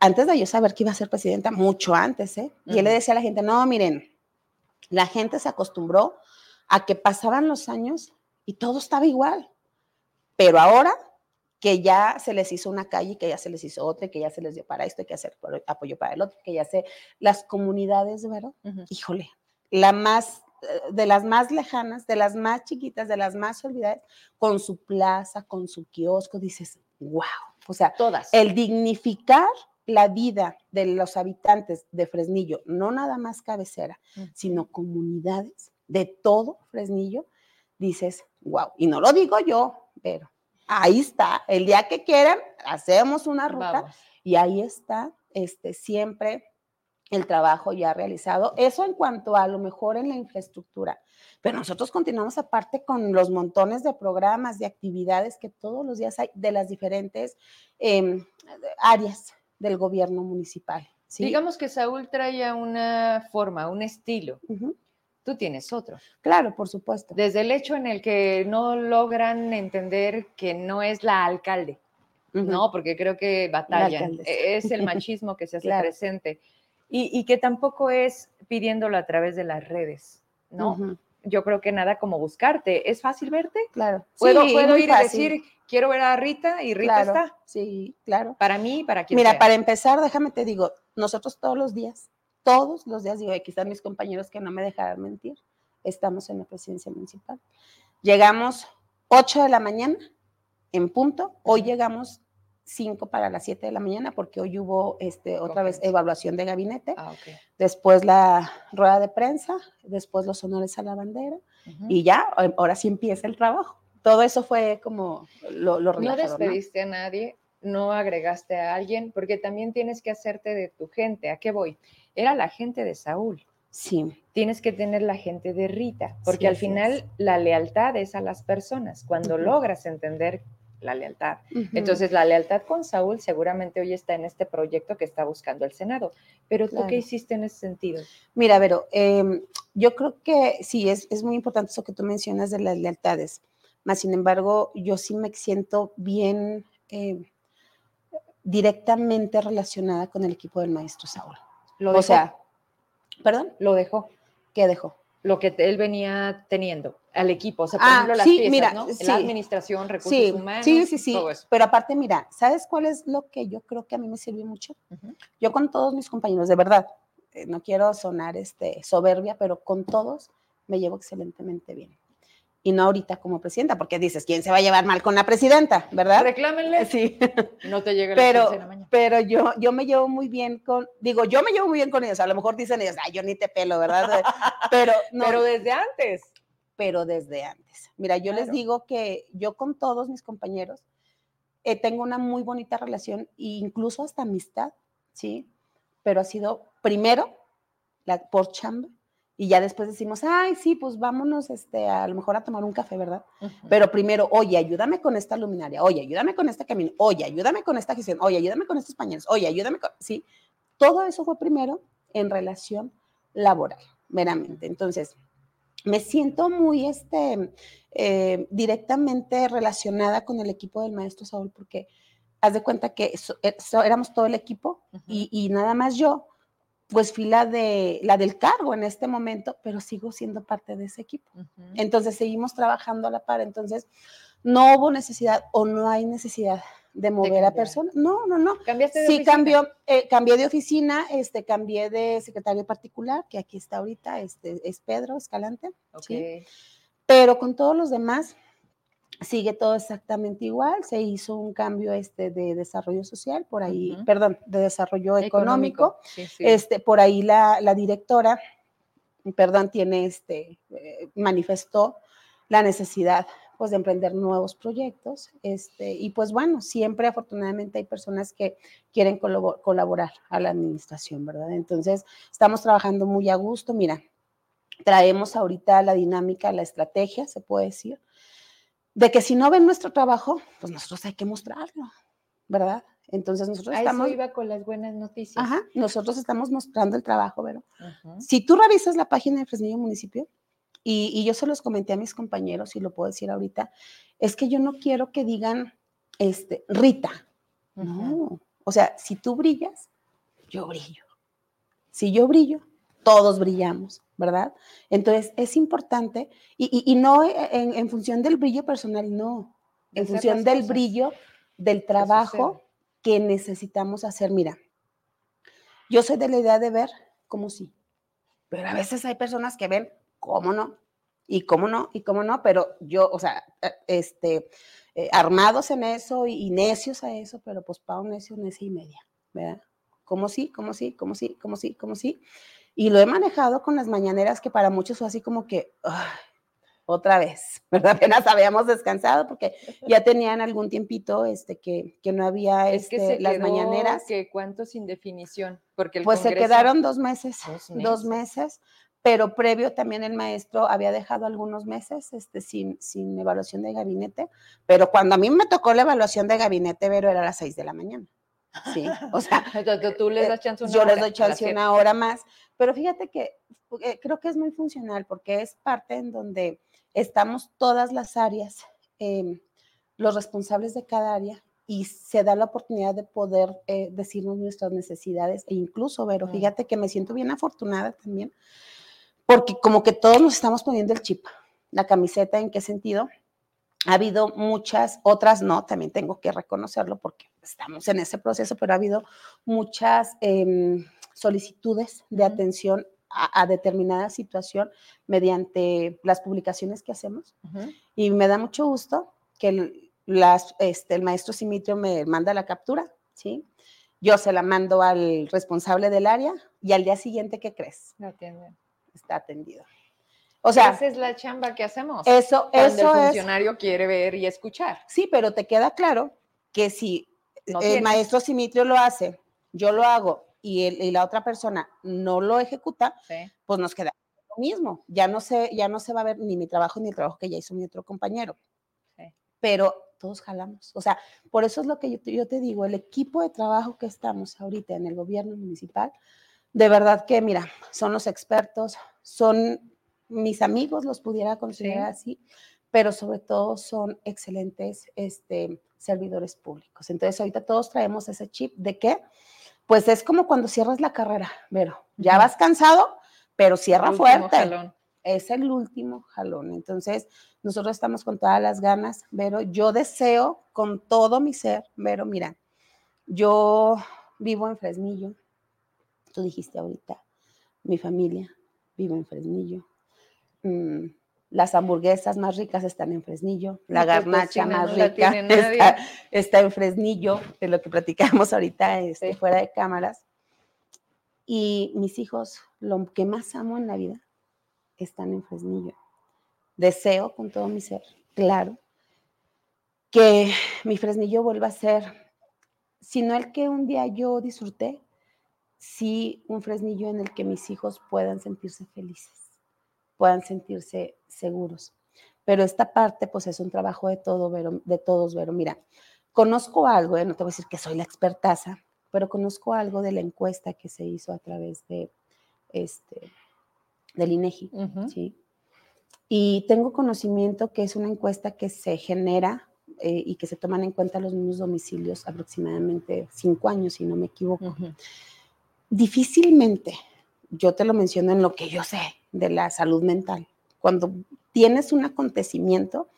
antes de yo saber que iba a ser presidenta, mucho antes, ¿eh? Y él le decía a la gente, no, miren, la gente se acostumbró a que pasaban los años y todo estaba igual, pero ahora que ya se les hizo una calle, que ya se les hizo otra, que ya se les dio para esto, que hacer apoyo para el otro, que ya se, las comunidades, ¿verdad? Híjole, la más, eh, de las más lejanas, de las más chiquitas, de las más olvidadas, con su plaza, con su kiosco, dices, wow, o sea, todas. El dignificar la vida de los habitantes de Fresnillo, no nada más cabecera, sino comunidades de todo Fresnillo, dices, wow, y no lo digo yo, pero ahí está. El día que quieran, hacemos una ruta y ahí está este, siempre el trabajo ya realizado. Eso en cuanto a lo mejor en la infraestructura. Pero nosotros continuamos aparte con los montones de programas, de actividades que todos los días hay de las diferentes em, áreas del gobierno municipal. Digamos que Saúl trae una forma, un estilo tú tienes otro. Claro, por supuesto. Desde el hecho en el que no logran entender que no es la alcalde, ¿no? Porque creo que batallan. E-, es el machismo que se hace presente. Y, que tampoco es pidiéndolo a través de las redes, ¿no? Yo creo que nada como buscarte. ¿Es fácil verte? Claro. Puedo, puedo ir a decir, quiero ver a Rita y Rita está. Sí, claro. Para mí, para quien Mira, para empezar, déjame te digo, nosotros todos los días, todos los días, digo, aquí están mis compañeros que no me dejarán mentir, estamos en la presidencia municipal. Llegamos 8 de la mañana en punto, hoy llegamos 5 para las 7 de la mañana porque hoy hubo este, otra vez evaluación de gabinete, ah, después la rueda de prensa, después los honores a la bandera y ya, ahora sí empieza el trabajo. Todo eso fue como lo, lo No despediste a nadie, no agregaste a alguien, porque también tienes que hacerte de tu gente. ¿A qué voy? Era la gente de Saúl. Sí. Tienes que tener la gente de Rita, porque al final la lealtad es a las personas, cuando logras entender la lealtad. Entonces, la lealtad con Saúl seguramente hoy está en este proyecto que está buscando el Senado. Pero tú, ¿qué hiciste en ese sentido? Mira, Vero, em, yo creo que sí, es, es muy importante eso que tú mencionas de las lealtades. Más sin embargo, yo sí me siento bien em, directamente relacionada con el equipo del maestro Saúl. ¿Lo o sea, ¿perdón? Lo dejó. ¿Qué dejó? Lo que él venía teniendo al equipo, o sea, por ah, ejemplo, las sí, mira, La administración, recursos humanos, sí, sí, sí. Pero aparte, mira, ¿sabes cuál es lo que yo creo que a mí me sirvió mucho? Yo con todos mis compañeros, de verdad, eh, no quiero sonar este, soberbia, pero con todos me llevo excelentemente bien y no ahorita como presidenta, porque dices, ¿quién se va a llevar mal con la presidenta, verdad? Reclámenle. Sí. No te llega pero, la mañana. Pero yo, yo me llevo muy bien con, digo, yo me llevo muy bien con ellos, a lo mejor dicen ellos, ay, yo ni te pelo, ¿verdad? Pero no. Pero desde antes. Pero desde antes. Mira, yo les digo que yo con todos mis compañeros eh, tengo una muy bonita relación e incluso hasta amistad, ¿sí? Pero ha sido primero la, por chamba y ya después decimos, ay, sí, pues vámonos este, a, lo mejor a tomar un café, ¿verdad? Pero primero, oye, ayúdame con esta luminaria, oye, ayúdame con este camino, oye, ayúdame con esta gestión, oye, ayúdame con estos pañales, oye, ayúdame con, sí, todo eso fue primero en relación laboral, meramente. Entonces, me siento muy este, eh, directamente relacionada con el equipo del maestro Saúl porque haz de cuenta que eh, éramos todo el equipo y, y nada más yo pues fila de la del cargo en este momento, pero sigo siendo parte de ese equipo. Entonces seguimos trabajando a la par. Entonces no hubo necesidad o no hay necesidad de mover a personas. No, no, no. ¿Cambiaste de sí, cambió, eh, cambié de oficina, este, cambié de secretario particular, que aquí está ahorita, este, es Pedro Escalante. ¿sí? Pero con todos los demás, sigue todo exactamente igual. Se hizo un cambio este de desarrollo social, por ahí, perdón, de desarrollo económico. Este, por ahí la, directora, perdón, tiene este, eh, manifestó la necesidad pues de emprender nuevos proyectos, este, y pues bueno, siempre afortunadamente hay personas que quieren colaborar a la administración, ¿verdad? Entonces, estamos trabajando muy a gusto, mira, traemos ahorita la dinámica, la estrategia, se puede decir, de que si no ven nuestro trabajo, pues nosotros hay que mostrarlo, ¿verdad? Entonces nosotros A estamos... Eso iba con las buenas noticias. Ajá, nosotros estamos mostrando el trabajo, pero si tú revisas la página de Fresnillo Municipio, y, yo se los comenté a mis compañeros, y lo puedo decir ahorita, es que yo no quiero que digan, este, Rita. No, o sea, si tú brillas, yo brillo. Si yo brillo, todos brillamos. ¿Verdad? Entonces, es importante, y, no en, función del brillo personal, no, en función del brillo del trabajo que necesitamos hacer. Mira, yo soy de la idea de ver como sí, pero a veces hay personas que ven cómo no, y cómo no, y cómo no, pero yo, o sea, eh, este, eh, armados en eso y, necios a eso, pero pues para un necio, necio y media, ¿verdad? Como sí, como sí, como sí, como sí, como sí. Y lo he manejado con las mañaneras que para muchos fue así como que, otra vez, ¿verdad? Apenas habíamos descansado porque ya tenían algún tiempito este, que, que no había este, las mañaneras. Que ¿Cuánto sin definición? Porque pues se quedaron dos meses, dos meses, pero previo también el maestro había dejado algunos meses este, sin, sin evaluación de gabinete, pero cuando a mí me tocó la evaluación de gabinete, Vero, era a las seis de la mañana. Sí, o sea, tú les das chance una yo les doy chance una hora más, pero fíjate que eh, creo que es muy funcional porque es parte en donde estamos todas las áreas, em, los responsables de cada área y se da la oportunidad de poder eh, decirnos nuestras necesidades e incluso, Vero, fíjate que me siento bien afortunada también, porque como que todos nos estamos poniendo el chip, la camiseta, ¿en qué sentido? Ha habido muchas, otras no, también tengo que reconocerlo porque estamos en ese proceso, pero ha habido muchas em, solicitudes de atención a, determinada situación mediante las publicaciones que hacemos. Y me da mucho gusto que el, las, este, el maestro Simitrio me manda la captura, ¿sí? Yo se la mando al responsable del área y al día siguiente, ¿qué crees? Está atendido. O sea, esa es la chamba que hacemos. Eso, cuando el funcionario quiere ver y escuchar. Sí, pero te queda claro que si el maestro Simitrio lo hace, yo lo hago y, la otra persona no lo ejecuta, pues nos queda lo mismo. Ya no, se, ya no se va a ver ni mi trabajo ni el trabajo que ya hizo mi otro compañero. Pero todos jalamos. O sea, por eso es lo que yo te, yo te digo, el equipo de trabajo que estamos ahorita en el gobierno municipal, de verdad que, mira, son los expertos, son mis amigos, los pudiera considerar así, pero sobre todo son excelentes este, servidores públicos. Entonces, ahorita todos traemos ese chip de que pues es como cuando cierras la carrera, pero ya vas cansado, pero cierra fuerte. Es el último jalón. Entonces, nosotros estamos con todas las ganas, pero yo deseo con todo mi ser, pero mira, yo vivo en Fresnillo, tú dijiste ahorita, mi familia vive en Fresnillo. Las hamburguesas más ricas están en Fresnillo, la garnacha más rica está, en Fresnillo, de lo que platicamos ahorita este, fuera de cámaras. Y mis hijos, lo que más amo en la vida, están en Fresnillo. Deseo con todo mi ser, claro, que mi Fresnillo vuelva a ser, si no el que un día yo disfruté, sí un Fresnillo en el que mis hijos puedan sentirse felices puedan sentirse seguros. Pero esta parte, pues es un trabajo de, todo, de todos, pero mira, conozco algo, ¿eh? no te voy a decir que soy la expertaza, pero conozco algo de la encuesta que se hizo a través de este, del INEGI, ¿sí? Y tengo conocimiento que es una encuesta que se genera eh, y que se toman en cuenta los mismos domicilios aproximadamente cinco años, si no me equivoco. Difícilmente, yo te lo menciono en lo que yo sé, de la salud mental. Cuando tienes un acontecimiento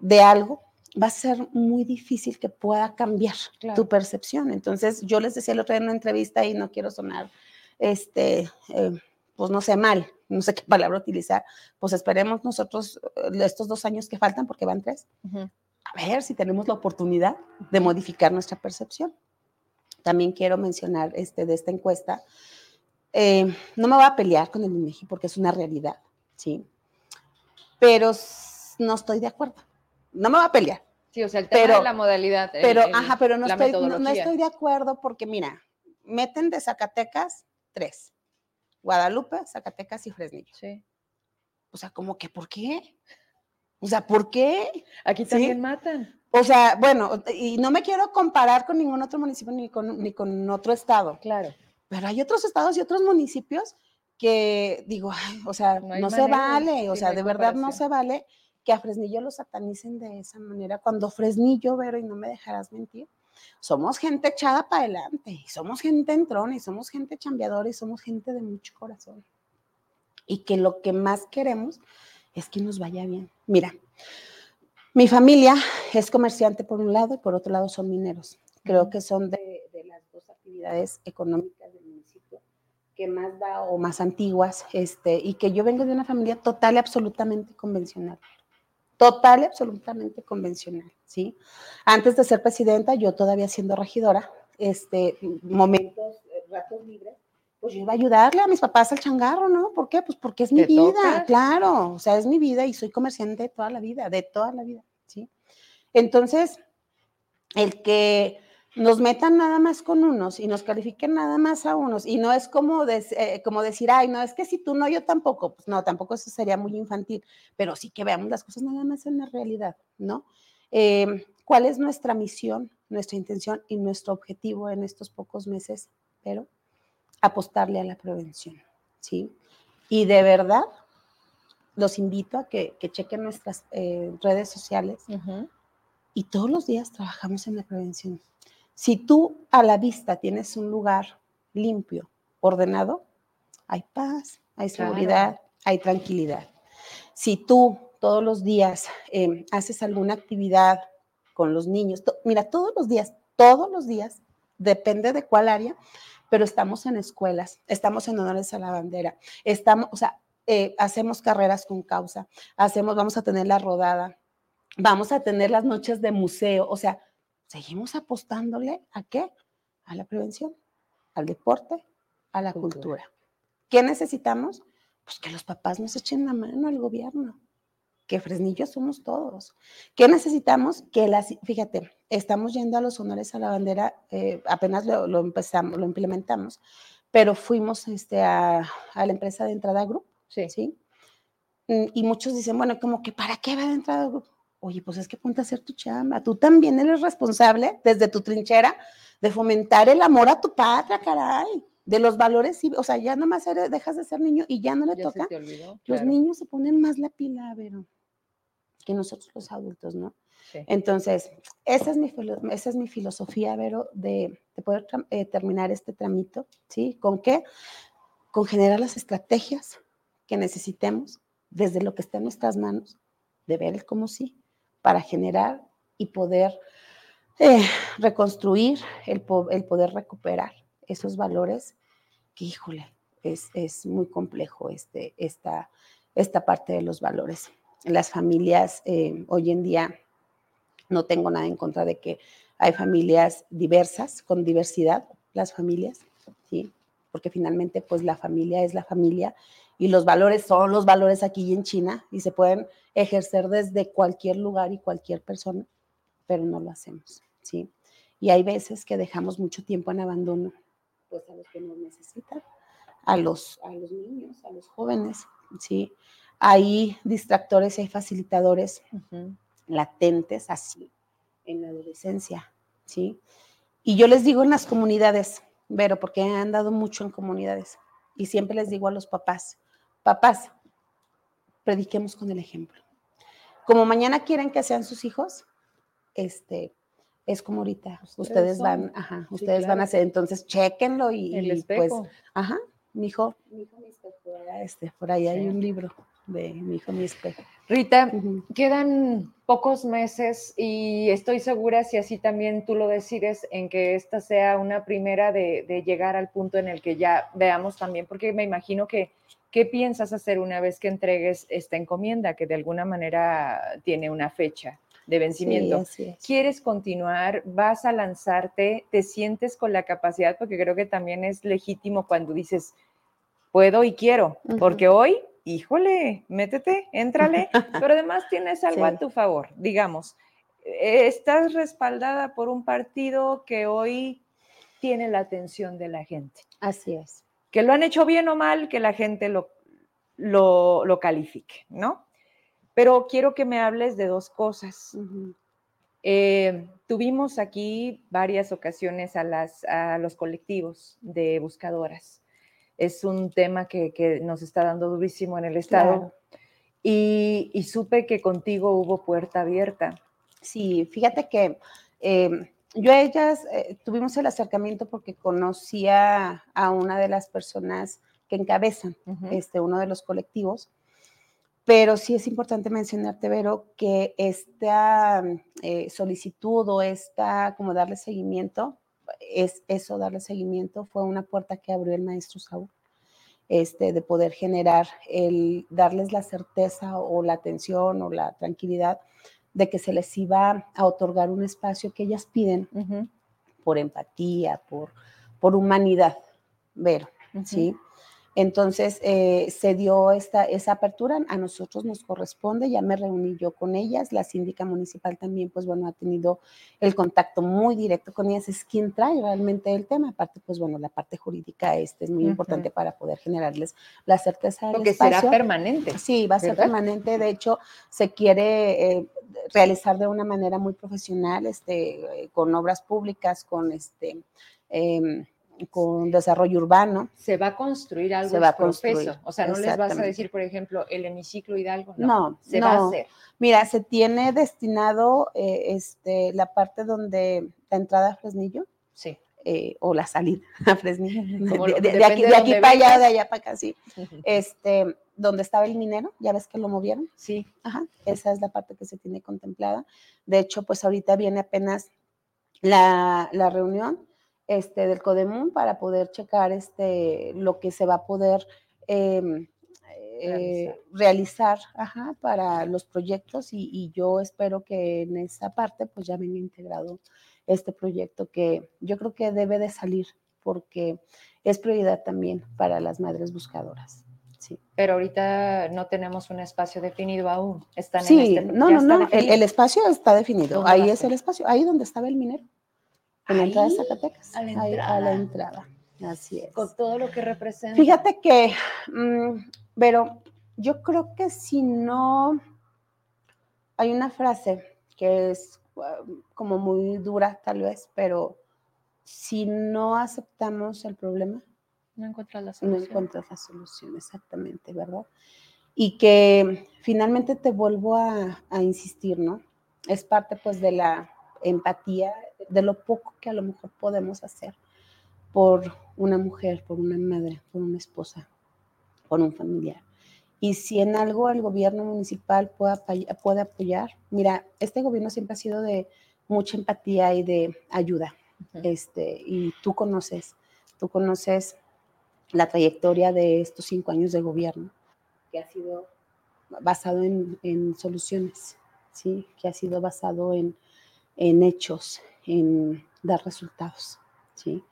de algo, va a ser muy difícil que pueda cambiar tu percepción. Entonces, yo les decía el otro día en una entrevista y no quiero sonar, este, eh, pues no sé, mal, no sé qué palabra utilizar, pues esperemos nosotros eh, estos dos años que faltan, porque van tres, a ver si tenemos la oportunidad de modificar nuestra percepción. También quiero mencionar este, de esta encuesta eh, no me voy a pelear con el INEGI porque es una realidad, ¿sí? Pero no estoy de acuerdo. No me voy a pelear. Sí, o sea, el tema de la modalidad. Pero, ajá, pero no estoy, no, estoy de acuerdo porque, mira, meten de Zacatecas tres. Guadalupe, Zacatecas y Fresnillo. Sí. O sea, como que, ¿por qué? O sea, ¿por qué? Aquí también matan. O sea, bueno, y no me quiero comparar con ningún otro municipio ni con, ni con otro estado. Claro. Pero hay otros estados y otros municipios que digo, o sea, no, se vale, o sea, de verdad no se vale que a Fresnillo lo satanicen de esa manera. Cuando Fresnillo, Vero, y no me dejarás mentir, somos gente echada para adelante, y somos gente entrona, y somos gente chambeadora, y somos gente de mucho corazón. Y que lo que más queremos es que nos vaya bien. Mira, mi familia es comerciante por un lado y por otro lado son mineros. Creo que son de, de las dos actividades económicas que más da o más antiguas, este, y que yo vengo de una familia total y absolutamente convencional. Total y absolutamente convencional, ¿sí? Antes de ser presidenta, yo todavía siendo regidora, este, momentos, eh, ratos libres, pues yo iba a ayudarle a mis papás al changarro, ¿no? ¿Por qué? Pues porque es mi vida, claro, o sea, es mi vida y soy comerciante de toda la vida, de toda la vida, ¿sí? Entonces, el que nos metan nada más con unos y nos califiquen nada más a unos. Y no es como, eh, como decir, ay, no, es que si tú no, yo tampoco. Pues no, tampoco eso sería muy infantil, pero sí que veamos las cosas nada más en la realidad, ¿no? Em, ¿Cuál es nuestra misión, nuestra intención y nuestro objetivo en estos pocos meses? Pero apostarle a la prevención, ¿sí? Y de verdad, los invito a que, chequen nuestras eh, redes sociales y todos los días trabajamos en la prevención. Si tú a la vista tienes un lugar limpio, ordenado, hay paz, hay seguridad, hay tranquilidad. Si tú todos los días em, haces alguna actividad con los niños, mira, todos los días, todos los días, depende de cuál área, pero estamos en escuelas, estamos en honores a la bandera, estamos, o sea, eh, hacemos carreras con causa, hacemos, vamos a tener la rodada, vamos a tener las noches de museo, o sea, seguimos apostándole a qué? A la prevención, al deporte, a la cultura. ¿Qué necesitamos? Pues que los papás nos echen la mano al gobierno, que Fresnillo somos todos. ¿Qué necesitamos? Que las, fíjate, estamos yendo a los honores a la bandera, eh, apenas lo, empezamos, lo implementamos, pero fuimos este, a, a la empresa de entrada Group Sí. ¿sí? Mm, y muchos dicen, bueno, como que ¿para qué va de entrada? Oye, pues es que ponte a hacer tu chamba. Tú también eres responsable desde tu trinchera de fomentar el amor a tu patria, caray. De los valores, o sea, ya nomás eres, dejas de ser niño y ya no le toca. los niños se ponen más la pila, pero que nosotros los adultos, ¿no? Entonces, esa es, mi, esa es mi filosofía, Vero, de, de poder eh, terminar este tramito, ¿sí? ¿Con qué? Con generar las estrategias que necesitemos, desde lo que está en nuestras manos, de ver el cómo sí, para generar y poder eh, reconstruir, el, poder recuperar esos valores que, híjole, es, muy complejo este, esta, esta parte de los valores. Las familias eh, hoy en día, no tengo nada en contra de que hay familias diversas, con diversidad, las familias, ¿sí? porque finalmente pues la familia es la familia y los valores son los valores aquí en China y se pueden ejercer desde cualquier lugar y cualquier persona, pero no lo hacemos, ¿sí? Y hay veces que dejamos mucho tiempo en abandono, pues a los que nos necesitan, a los, a los niños, a los jóvenes, ¿sí? Hay distractores y hay facilitadores latentes así en la adolescencia, ¿sí? Y yo les digo en las comunidades, Vero, porque he andado mucho en comunidades, y siempre les digo a los papás, Papás, prediquemos con el ejemplo. Como mañana quieren que sean sus hijos, este, es como ahorita. Ustedes, van, ajá, ustedes van a hacer, entonces chequenlo y, el pues, ajá, mi hijo, mi hijo mi espejo, este, por ahí hay un libro de mi hijo mi espejo. Rita, quedan pocos meses y estoy segura, si así también tú lo decides, en que esta sea una primera de, de llegar al punto en el que ya veamos también, porque me imagino que ¿Qué piensas hacer una vez que entregues esta encomienda que de alguna manera tiene una fecha de vencimiento? ¿Quieres continuar? ¿Vas a lanzarte? ¿Te sientes con la capacidad? Porque creo que también es legítimo cuando dices, puedo y quiero, porque hoy, híjole, métete, éntrale, pero además tienes algo a tu favor, digamos. Eh, estás respaldada por un partido que hoy tiene la atención de la gente. Así es que lo han hecho bien o mal, que la gente lo, lo, califique, ¿no? Pero quiero que me hables de dos cosas. Eh, tuvimos aquí varias ocasiones a, las, a los colectivos de buscadoras. Es un tema que, nos está dando durísimo en el Estado. Y, supe que contigo hubo puerta abierta. Sí, fíjate que eh, yo a ellas eh, tuvimos el acercamiento porque conocía a una de las personas que encabezan este, uno de los colectivos, pero sí es importante mencionarte, Vero, que esta eh, solicitud o esta, como darle seguimiento, es eso, darle seguimiento, fue una puerta que abrió el maestro Saúl. Este, de poder generar, el darles la certeza o la atención o la tranquilidad de que se les iba a otorgar un espacio que ellas piden por empatía, por, por humanidad, ver, ¿sí? Entonces eh, se dio esta, esa apertura, a nosotros nos corresponde, ya me reuní yo con ellas, la síndica municipal también, pues bueno, ha tenido el contacto muy directo con ellas, es quien trae realmente el tema, aparte, pues bueno, la parte jurídica este es muy importante para poder generarles la certeza del Porque será permanente. Sí, va a ser permanente, de hecho, se quiere eh, realizar de una manera muy profesional, este, con obras públicas, con este... Em, con desarrollo urbano. Se va a construir algo se va a construir. O sea, no les vas a decir, por ejemplo, el hemiciclo Hidalgo. No, se va a hacer. Mira, se tiene destinado eh, este, la parte donde la entrada a Fresnillo. Sí. Eh, o la salida a Fresnillo. de, aquí, de aquí para allá, de allá para acá, sí. Este, donde estaba el minero, ya ves que lo movieron. Sí. Ajá, esa es la parte que se tiene contemplada. De hecho, pues ahorita viene apenas la, la reunión este, del CODEMUN para poder checar este, lo que se va a poder em, eh, realizar, para los proyectos y, y, yo espero que en esa parte pues ya venga integrado este proyecto que yo creo que debe de salir porque es prioridad también para las madres buscadoras. Sí. Pero ahorita no tenemos un espacio definido aún. Están sí, en este, no, no, no, el, espacio está definido. Ahí es el espacio, ahí donde estaba el minero. En la entrada de Zacatecas. A la entrada. a la entrada. Así es. Con todo lo que representa. Fíjate que, mm, pero yo creo que si no, hay una frase que es um, como muy dura tal vez, pero si no aceptamos el problema, no encuentras la solución. No encuentras la solución, exactamente, ¿verdad? Y que finalmente te vuelvo a, a insistir, ¿no? Es parte pues de la empatía de lo poco que a lo mejor podemos hacer por una mujer, por una madre, por una esposa, por un familiar. Y si en algo el gobierno municipal puede, puede apoyar, mira, este gobierno siempre ha sido de mucha empatía y de ayuda. este, y tú conoces, tú conoces la trayectoria de estos cinco años de gobierno, que ha sido basado en, en soluciones, ¿sí? que ha sido basado en, en hechos, en dar resultados, ¿sí?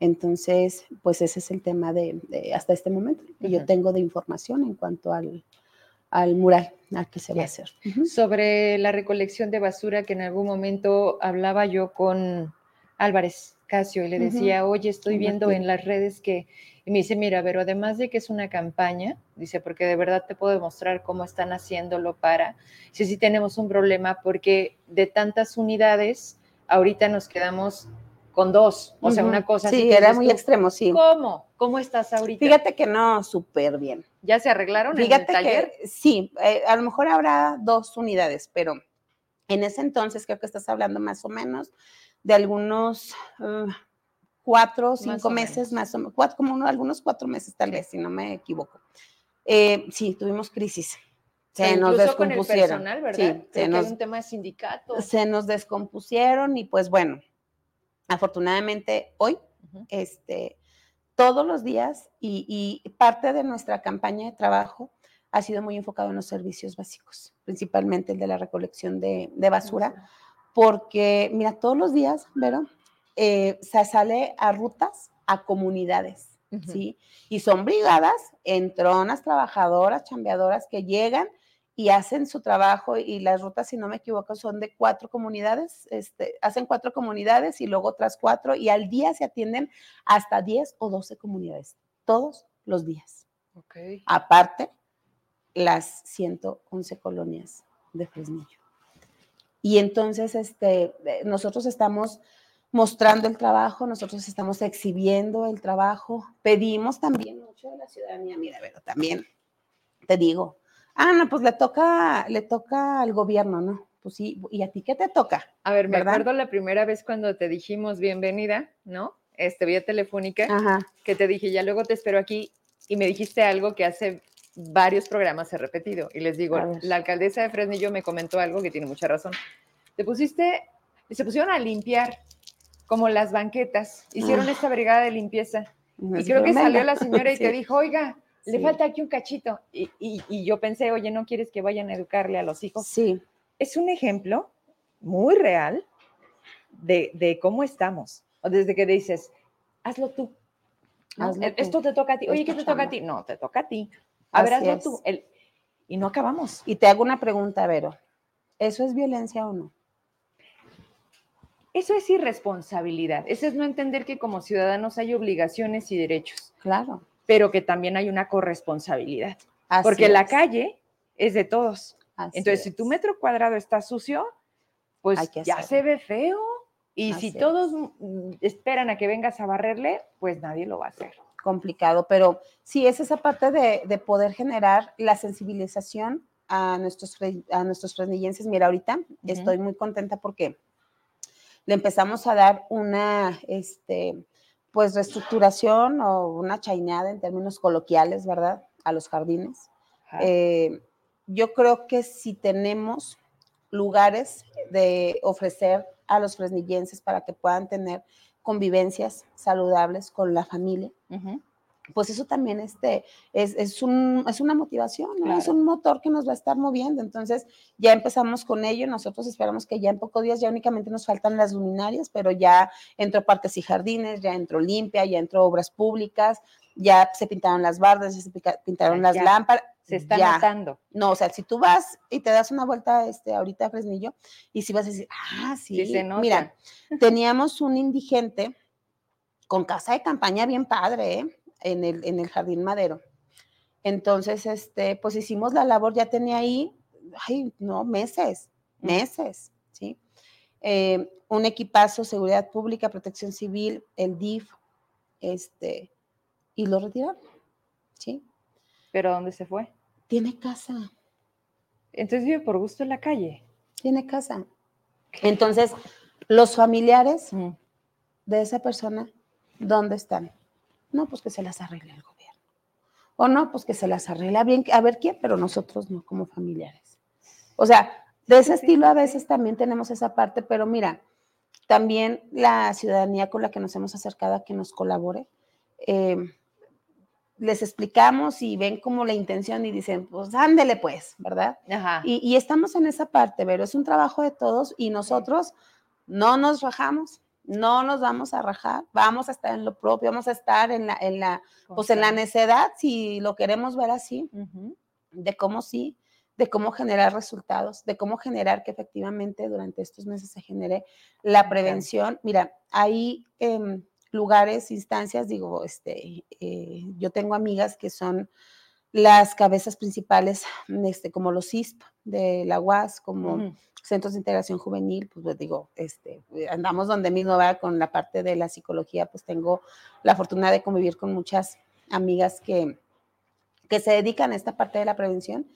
Entonces, pues ese es el tema de, hasta este momento que yo tengo de información en cuanto al, al mural al que se va a hacer. Sobre la recolección de basura, que en algún momento hablaba yo con Álvarez Casio y le decía, oye, estoy viendo en las redes que, y me dice, mira, pero además de que es una campaña, dice, porque de verdad te puedo demostrar cómo están haciéndolo para, si sí tenemos un problema porque de tantas unidades, ahorita nos quedamos con dos, o sea, una cosa Sí, era muy extremo, sí. ¿Cómo? ¿Cómo estás ahorita? Fíjate que no, súper bien. ¿Ya se arreglaron Fíjate en el taller? Que, sí, eh, a lo mejor habrá dos unidades, pero en ese entonces creo que estás hablando más o menos de algunos uh, cuatro, cinco meses, más o menos, cuatro, como uno, algunos cuatro meses tal vez, si no me equivoco. Eh, sí, tuvimos crisis se nos descompusieron. Con el personal, ¿verdad? Sí, se nos, un tema de sindicato. Se nos descompusieron y pues bueno, afortunadamente hoy, este, todos los días y, parte de nuestra campaña de trabajo ha sido muy enfocado en los servicios básicos, principalmente el de la recolección de, basura, porque mira, todos los días, Vero, eh, se sale a rutas, a comunidades, ¿sí? Y son brigadas, entronas, trabajadoras, chambeadoras que llegan y hacen su trabajo y las rutas, si no me equivoco, son de cuatro comunidades, este, hacen cuatro comunidades y luego otras cuatro y al día se atienden hasta 10 o 12 comunidades, todos los días. Okay. Aparte, las 111 colonias de Fresnillo. Y entonces, este, eh, nosotros estamos mostrando el trabajo, nosotros estamos exhibiendo el trabajo, pedimos también mucho de la ciudadanía, mira, pero también te digo, Ah, no, pues le toca, le toca al gobierno, ¿no? Pues sí, ¿y a ti qué te toca? A ver, me acuerdo la primera vez cuando te dijimos bienvenida, ¿no? Este, vía telefónica, que te dije, ya luego te espero aquí, y me dijiste algo que hace varios programas he repetido, y les digo, la alcaldesa de Fresnillo me comentó algo que tiene mucha razón. Te pusiste, se pusieron a limpiar como las banquetas, hicieron ah. esta brigada de limpieza, y creo que salió la señora y te dijo, oiga, le falta aquí un cachito. Y, yo pensé, oye, ¿no quieres que vayan a educarle a los hijos? Sí. Es un ejemplo muy real de, cómo estamos. O desde que dices, hazlo tú. Esto te toca a ti. Oye, ¿qué te toca a ti? No, te toca a ti. A ver, hazlo tú. y no acabamos. Y te hago una pregunta, Vero. ¿Eso es violencia o no? Eso es irresponsabilidad. Eso es no entender que como ciudadanos hay obligaciones y derechos. Claro pero que también hay una corresponsabilidad. porque la calle es de todos. Entonces, si tu metro cuadrado está sucio, pues ya se ve feo Y si todos mm, esperan a que vengas a barrerle, pues nadie lo va a hacer. Complicado, pero sí es esa parte de, poder generar la sensibilización a nuestros, a nuestros fresnillenses. Mira, ahorita estoy muy contenta porque le empezamos a dar una, este, pues reestructuración o una chaineada en términos coloquiales, ¿verdad? A los jardines. Eh, yo creo que si tenemos lugares de ofrecer a los fresnillenses para que puedan tener convivencias saludables con la familia, pues eso también este, es, es, un, es una motivación, es un motor que nos va a estar moviendo. Entonces ya empezamos con ello, nosotros esperamos que ya en pocos días ya únicamente nos faltan las luminarias, pero ya entró parques y jardines, ya entró limpia, ya entró obras públicas, ya se pintaron las bardas, ya se pintaron las lámparas. Se está notando. No, o sea, si tú vas y te das una vuelta este, ahorita a Fresnillo, y si vas a decir, ah, sí, sí mira, teníamos un indigente con casa de campaña bien padre, ¿eh? En el, en el Jardín Madero. Entonces, este, pues hicimos la labor, ya tenía ahí, ay, no, meses, meses, ¿sí? Eh, un equipazo, seguridad pública, protección civil, el DIF, este, y lo retiraron, ¿sí? ¿Pero dónde se fue? Tiene casa. Entonces vive por gusto en la calle. Tiene casa. Entonces, los familiares de esa persona, ¿dónde están? No, pues que se las arregle el gobierno. O no, pues que se las arregla bien, a ver quién, pero nosotros no como familiares. O sea, de ese estilo a veces también tenemos esa parte, pero mira, también la ciudadanía con la que nos hemos acercado a que nos colabore, eh, les explicamos y ven como la intención y dicen, pues ándele pues, ¿verdad? Y, y, estamos en esa parte, pero es un trabajo de todos y nosotros no nos rajamos, no nos vamos a rajar, vamos a estar en lo propio, vamos a estar en la, en la, pues en la necedad, si lo queremos ver así, de cómo sí, de cómo generar resultados, de cómo generar que efectivamente durante estos meses se genere la prevención. Mira, hay em, lugares, instancias, digo, este, eh, yo tengo amigas que son las cabezas principales, este, como los CISP de la UAS, como centros de integración juvenil, pues, pues digo, este, andamos donde mismo va con la parte de la psicología, pues tengo la fortuna de convivir con muchas amigas que, que se dedican a esta parte de la prevención.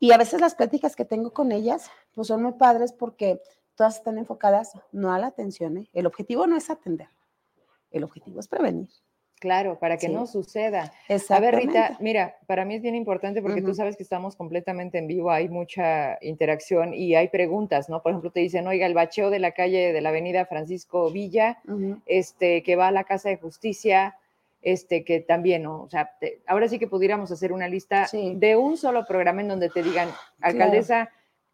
Y a veces las pláticas que tengo con ellas, pues son muy padres porque todas están enfocadas no a la atención. ¿eh? El objetivo no es atender, el objetivo es prevenir. Claro, para que no suceda. A ver, Rita, mira, para mí es bien importante porque tú sabes que estamos completamente en vivo, hay mucha interacción y hay preguntas, ¿no? Por ejemplo, te dicen, oiga, el bacheo de la calle de la avenida Francisco Villa, este, que va a la Casa de Justicia, este, que también, ¿no? O sea, ahora sí que pudiéramos hacer una lista de un solo programa en donde te digan, alcaldesa,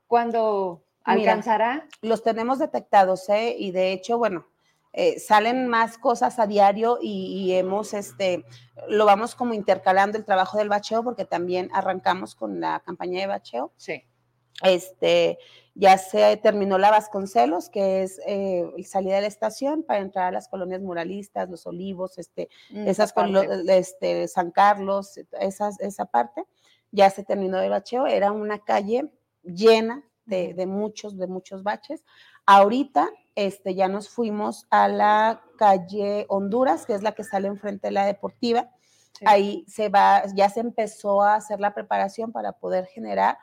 ¿cuándo alcanzará? los tenemos detectados, ¿eh? Y de hecho, bueno, eh, salen más cosas a diario y, hemos, este, lo vamos como intercalando el trabajo del bacheo porque también arrancamos con la campaña de bacheo. Sí. Este, ya se terminó la Vasconcelos, que es eh, salida de la estación para entrar a las colonias muralistas, los olivos, este, mm, esas este, San Carlos, esas, esa parte. Ya se terminó el bacheo, era una calle llena de, de muchos, de muchos baches. Ahorita este, ya nos fuimos a la calle Honduras, que es la que sale enfrente de la deportiva. Ahí se va, ya se empezó a hacer la preparación para poder generar.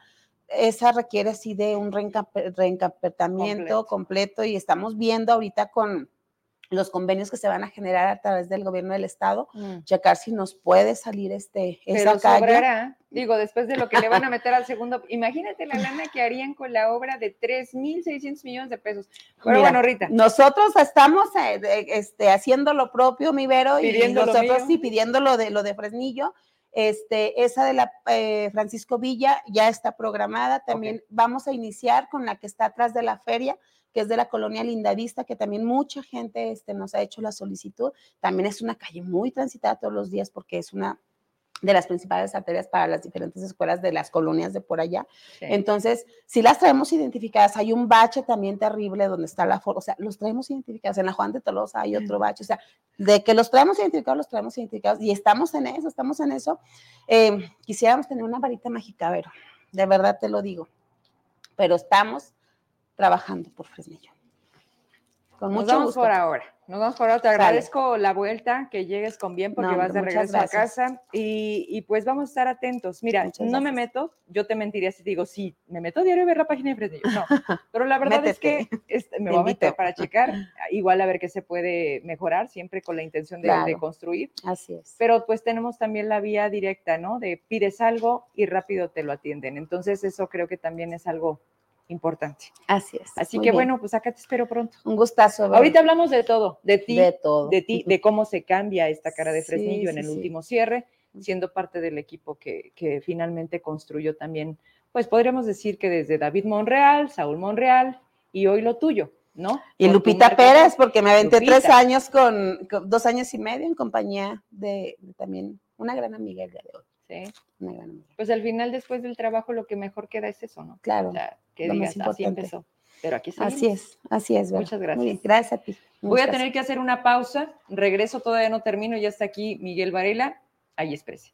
Esa requiere así de un reencapetamiento completo y estamos viendo ahorita con, los convenios que se van a generar a través del gobierno del estado, mm. checar si nos puede salir este esa Pero Sobrará, digo, después de lo que le van a meter al segundo, imagínate la lana que harían con la obra de 3.600 millones de pesos. Pero bueno, Rita. Nosotros estamos eh, este, haciendo lo propio, mi Vero, y nosotros sí pidiendo lo de, lo de Fresnillo. Este, esa de la eh, Francisco Villa ya está programada. También vamos a iniciar con la que está atrás de la feria, que es de la colonia Lindavista, que también mucha gente este, nos ha hecho la solicitud. También es una calle muy transitada todos los días porque es una de las principales arterias para las diferentes escuelas de las colonias de por allá. Entonces, si las traemos identificadas, hay un bache también terrible donde está la o sea, los traemos identificados. En la Juan de Tolosa hay otro bache, o sea, de que los traemos identificados, los traemos identificados y estamos en eso, estamos en eso. Eh, quisiéramos tener una varita mágica, Vero, de verdad te lo digo, pero estamos trabajando por Fresnillo. Con nos vamos por ahora. Nos vamos por ahora. Te agradezco la vuelta, que llegues con bien porque vas de regreso a casa. Y, pues vamos a estar atentos. Mira, no me meto, yo te mentiría si te digo, sí, me meto diario a ver la página de Fresnillo. No, pero la verdad es que este, me voy a meter para checar, igual a ver qué se puede mejorar, siempre con la intención de, de construir. Así es. Pero pues tenemos también la vía directa, ¿no? De pides algo y rápido te lo atienden. Entonces eso creo que también es algo importante. Así es. Así que bueno, pues acá te espero pronto. Un gustazo. Ahorita hablamos de todo, de ti, de todo, de ti, de cómo se cambia esta cara de Fresnillo en el último cierre, siendo parte del equipo que, que finalmente construyó también, pues podríamos decir que desde David Monreal, Saúl Monreal y hoy lo tuyo, ¿no? Y Lupita Pérez, porque me aventé tres años con, dos años y medio en compañía de, también una gran amiga el día de hoy. Sí. Una gran amiga. Pues al final, después del trabajo, lo que mejor queda es eso, ¿no? Claro que digas, así empezó. Pero aquí seguimos. Así es, así es. Muchas gracias. gracias a ti. Voy a tener que hacer una pausa. Regreso, todavía no termino. Ya está aquí Miguel Varela. Ahí exprese.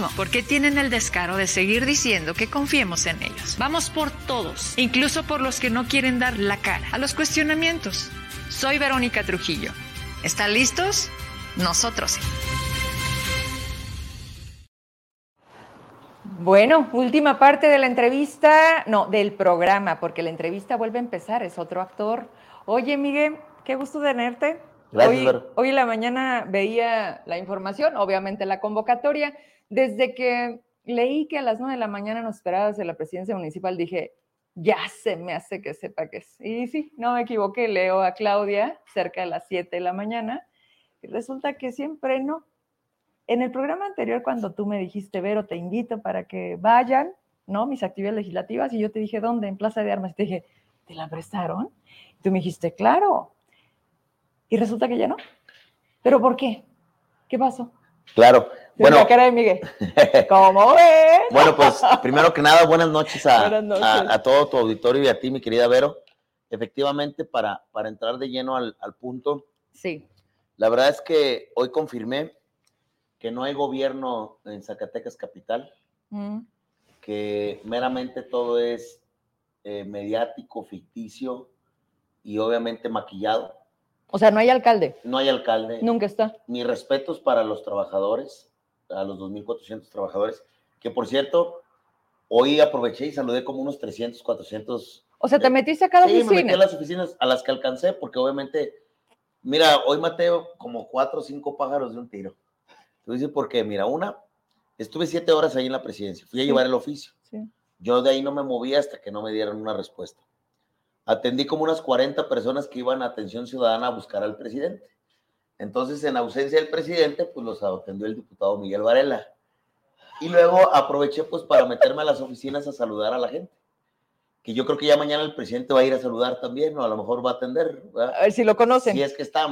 porque tienen el descaro de seguir diciendo que confiemos en ellos. Vamos por todos, incluso por los que no quieren dar la cara a los cuestionamientos. Soy Verónica Trujillo. ¿Están listos? Nosotros sí. Bueno, última parte de la entrevista, no, del programa, porque la entrevista vuelve a empezar, es otro actor. Oye, Miguel, qué gusto tenerte. Gracias, hoy, hoy en la mañana veía la información, obviamente la convocatoria, desde que leí que a las nueve de la mañana nos esperabas de la presidencia municipal, dije, ya se me hace que sepa qué es. Y sí, no me equivoqué, leo a Claudia cerca de las siete de la mañana y resulta que siempre no. En el programa anterior, cuando tú me dijiste, Vero, te invito para que vayan, ¿no? Mis actividades legislativas, y yo te dije, ¿dónde? En Plaza de Armas. Y te dije, ¿te la prestaron? Y tú me dijiste, claro. Y resulta que ya no. ¿Pero por qué? ¿Qué pasó? Claro. Bueno, Miguel. ¿Cómo ves? Bueno, pues primero que nada, buenas noches a, todo tu auditorio y a ti, mi querida Vero. Efectivamente, para, para entrar de lleno al, punto. Sí. La verdad es que hoy confirmé que no hay gobierno en Zacatecas Capital, mm. que meramente todo es eh, mediático, ficticio y obviamente maquillado. O sea, no hay alcalde. No hay alcalde. Nunca está. Mis respetos para los trabajadores, a los 2.400 trabajadores, que por cierto, hoy aproveché y saludé como unos 300, 400. O sea, te metiste a cada sí, me metí a las oficinas a las que alcancé, porque obviamente, mira, hoy mateo como cuatro o cinco pájaros de un tiro. Te dices por qué, mira, una, estuve siete horas ahí en la presidencia, fui a llevar el oficio. Yo de ahí no me movía hasta que no me dieran una respuesta atendí como unas 40 personas que iban a atención ciudadana a buscar al presidente. Entonces, en ausencia del presidente, pues los atendió el diputado Miguel Varela. Y luego aproveché pues para meterme a las oficinas a saludar a la gente. Que yo creo que ya mañana el presidente va a ir a saludar también, o a lo mejor va a atender. A ver si lo conocen. Si es que está.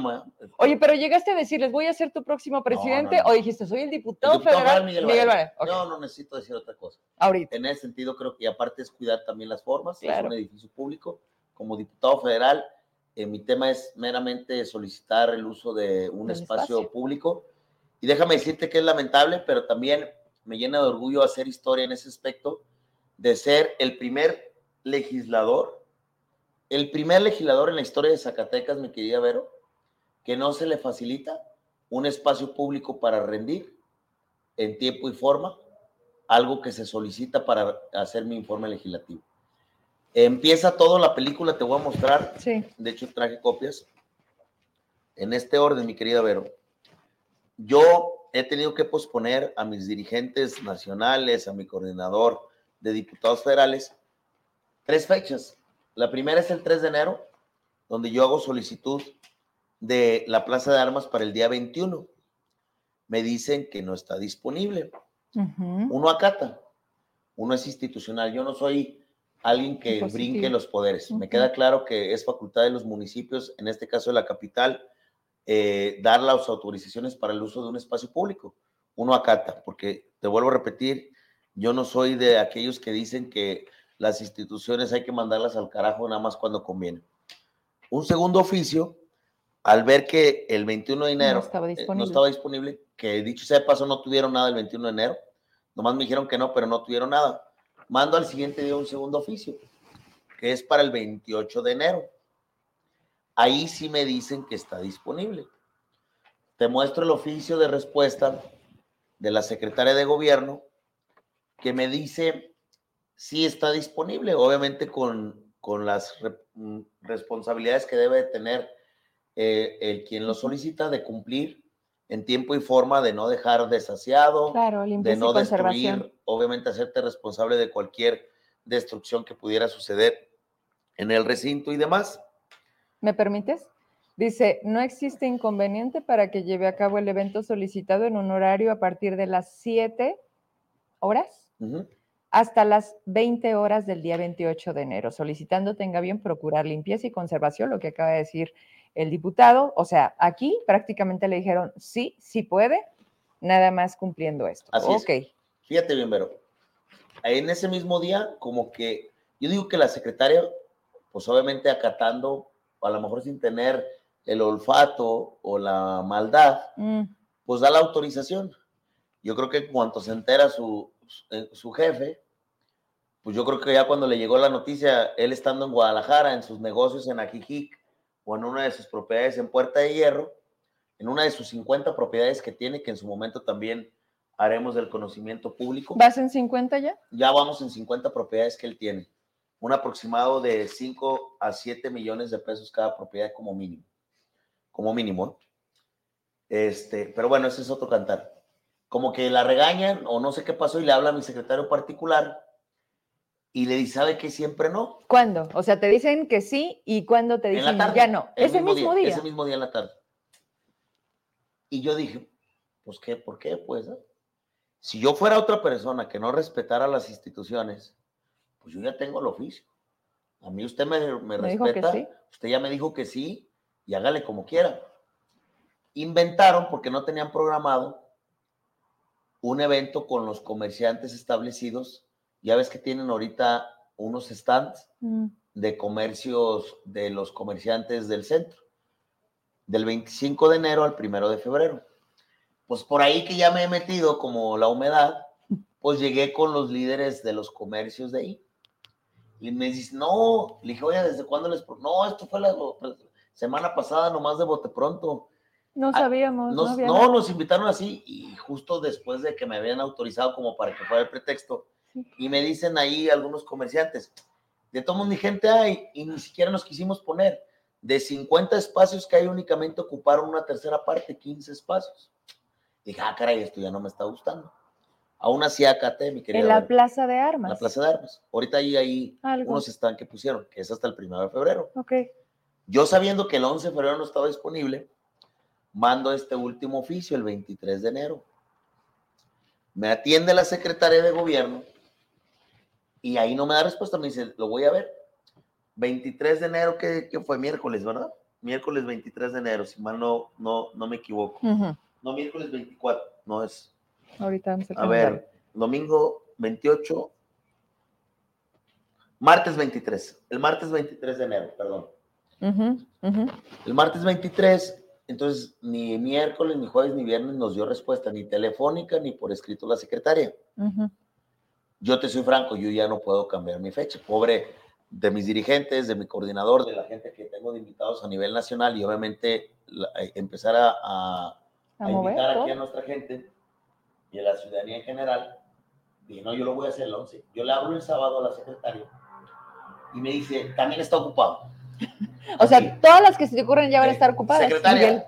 Oye, pero llegaste a decirles, voy a ser tu próximo presidente, o dijiste, soy el diputado, federal Miguel, Varela. No, no necesito decir otra cosa. Ahorita. En ese sentido, creo que aparte es cuidar también las formas, es un edificio público como diputado federal, Eh, mi tema es meramente solicitar el uso de un espacio, público. Y déjame decirte que es lamentable, pero también me llena de orgullo hacer historia en ese aspecto, de ser el primer legislador, el primer legislador en la historia de Zacatecas, mi querida Vero, que no se le facilita un espacio público para rendir en tiempo y forma algo que se solicita para hacer mi informe legislativo. Empieza todo la película, te voy a mostrar. Sí. De hecho, traje copias. En este orden, mi querida Vero. Yo he tenido que posponer a mis dirigentes nacionales, a mi coordinador de diputados federales, tres fechas. La primera es el 3 de enero, donde yo hago solicitud de la Plaza de Armas para el día 21. Me dicen que no está disponible. Uno acata, uno es institucional. Yo no soy alguien que brinque los poderes. Me queda claro que es facultad de los municipios, en este caso de la capital, eh, dar las autorizaciones para el uso de un espacio público. Uno acata, porque te vuelvo a repetir, yo no soy de aquellos que dicen que las instituciones hay que mandarlas al carajo nada más cuando conviene. Un segundo oficio, al ver que el 21 de enero no estaba eh, disponible, que dicho sea de paso no tuvieron nada el 21 de enero, nomás me dijeron que no, pero no tuvieron nada mando al siguiente día un segundo oficio, que es para el 28 de enero. Ahí sí me dicen que está disponible. Te muestro el oficio de respuesta de la secretaria de gobierno que me dice si está disponible, obviamente con, con las mm, responsabilidades que debe tener eh, el quien lo solicita de cumplir en tiempo y forma de no dejar desasiado, de no destruir, obviamente hacerte responsable de cualquier destrucción que pudiera suceder en el recinto y demás. ¿Me permites? Dice, no existe inconveniente para que lleve a cabo el evento solicitado en un horario a partir de las 7 horas hasta las 20 horas del día 28 de enero, solicitando tenga bien procurar limpieza y conservación, lo que acaba de decir el diputado, o sea, aquí prácticamente le dijeron, sí, sí puede, nada más cumpliendo esto. Así ok. Fíjate bien, Vero. En ese mismo día, como que yo digo que la secretaria, pues obviamente acatando, a lo mejor sin tener el olfato o la maldad, mm. pues da la autorización. Yo creo que en cuanto se entera su, su jefe, pues yo creo que ya cuando le llegó la noticia, él estando en Guadalajara, en sus negocios en Ajijic, o en una de sus propiedades en Puerta de Hierro, en una de sus 50 propiedades que tiene, que en su momento también haremos del conocimiento público. ¿Vas en 50 ya? Ya vamos en 50 propiedades que él tiene. Un aproximado de 5 a 7 millones de pesos cada propiedad como mínimo. Como mínimo. Este, pero bueno, ese es otro cantar. Como que la regañan o no sé qué pasó y le habla a mi secretario particular y le dice, ¿sabe que siempre no? ¿Cuándo? O sea, te dicen que sí y cuando te dicen ya no. Ese mismo, día, Ese mismo día en la tarde. Y yo dije, pues qué, ¿por qué? Pues, si yo fuera otra persona que no respetara las instituciones, pues yo ya tengo el oficio. A mí usted me, me, respeta, usted ya me dijo que sí y hágale como quiera. Inventaron porque no tenían programado un evento con los comerciantes establecidos ya ves que tienen ahorita unos stands mm. de comercios de los comerciantes del centro, del 25 de enero al 1 de febrero. Pues por ahí que ya me he metido como la humedad, pues llegué con los líderes de los comercios de ahí. Y me dice, no, le dije, oye, ¿desde cuándo les.? No, esto fue la semana pasada, nomás de bote pronto. No ah, sabíamos. no, no, nos invitaron así y justo después de que me habían autorizado como para que fuera el pretexto, y me dicen ahí algunos comerciantes, de todos ni gente hay y ni siquiera nos quisimos poner. De 50 espacios que hay únicamente ocuparon una tercera parte, 15 espacios. Dije, ah, caray, esto ya no me está gustando. Aún así acaté, mi querida. En la Plaza de Armas. La Plaza de Armas. Ahorita ahí hay unos están que pusieron, que es hasta el primero de febrero. Ok. Yo sabiendo que el 11 de febrero no estaba disponible, mando este último oficio el 23 de enero. Me atiende la secretaria de gobierno y ahí no me da respuesta, me dice, lo voy a ver. 23 de enero, que, fue miércoles, ¿verdad? Miércoles 23 de enero, si mal no, no, no me equivoco. No, miércoles 24, no es. Ahorita a, a ver, domingo 28, martes 23, el martes 23 de enero, perdón. El martes 23, entonces ni miércoles, ni jueves, ni viernes nos dio respuesta, ni telefónica, ni por escrito la secretaria. Yo te soy franco, yo ya no puedo cambiar mi fecha. Pobre de mis dirigentes, de mi coordinador, de la gente que tengo de invitados a nivel nacional y obviamente eh, empezar a, a, invitar aquí a nuestra gente y a la ciudadanía en general. Dije, no, yo lo voy a hacer el 11. Yo le hablo el sábado a la secretaria y me dice, también está ocupado. o sea, todas las que se te ocurren ya van a estar ocupadas. Secretaria,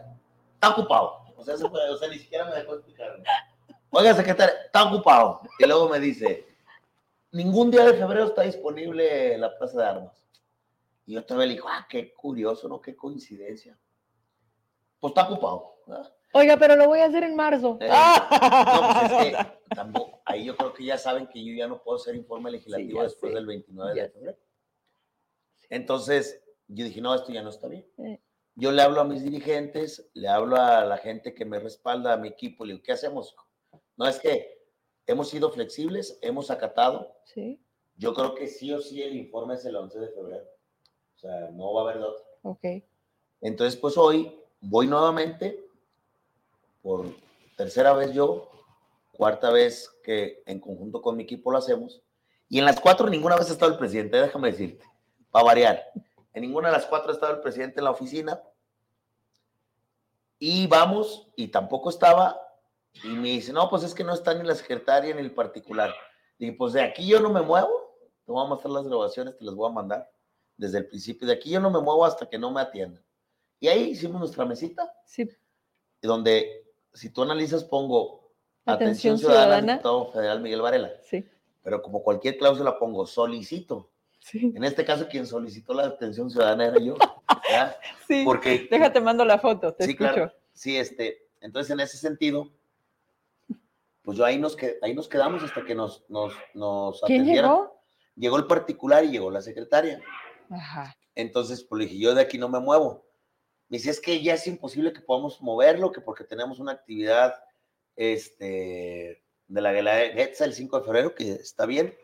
está ocupado. O sea, o sea, ni siquiera me dejó explicar. Oiga, secretaria, está ocupado. Y luego me dice, ningún día de febrero está disponible la plaza de armas. Y yo todavía le digo, ah, qué curioso, ¿no? Qué coincidencia. Pues está ocupado. Oiga, pero lo voy a hacer en marzo. Eh, no, pues es que tampoco, ahí yo creo que ya saben que yo ya no puedo hacer informe legislativo después del 29 de febrero. Entonces, yo dije, no, esto ya no está bien. Yo le hablo a mis dirigentes, le hablo a la gente que me respalda, a mi equipo, le digo, ¿qué hacemos? No es que hemos sido flexibles, hemos acatado. Sí. Yo creo que sí o sí el informe es el 11 de febrero. O sea, no va a haber otro. Ok. Entonces, pues hoy voy nuevamente, por tercera vez yo, cuarta vez que en conjunto con mi equipo lo hacemos. Y en las cuatro ninguna vez ha estado el presidente, déjame decirte, para variar. En ninguna de las cuatro ha estado el presidente en la oficina. Y vamos, y tampoco estaba, y me dice, no, pues es que no está ni la secretaria ni el particular. Y pues de aquí yo no me muevo, te voy a mostrar las grabaciones, te las voy a mandar desde el principio. De aquí yo no me muevo hasta que no me atiendan. Y ahí hicimos nuestra mesita. Sí. Donde, si tú analizas, pongo atención, ciudadana, diputado federal Miguel Varela. Sí. Pero como cualquier cláusula pongo solicito. Sí. En este caso, quien solicitó la atención ciudadana era yo. Sí. Porque. Déjate, mando la foto, te sí, Claro. Sí, este. Entonces, en ese sentido, pues yo ahí nos, ahí nos quedamos hasta que nos, nos, nos ¿Quién llegó? Llegó el particular y llegó la secretaria. Ajá. Entonces, pues le dije, yo de aquí no me muevo. Me dice, es que ya es imposible que podamos moverlo, que porque tenemos una actividad este, de la Guelaguetza el 5 de febrero, que está bien,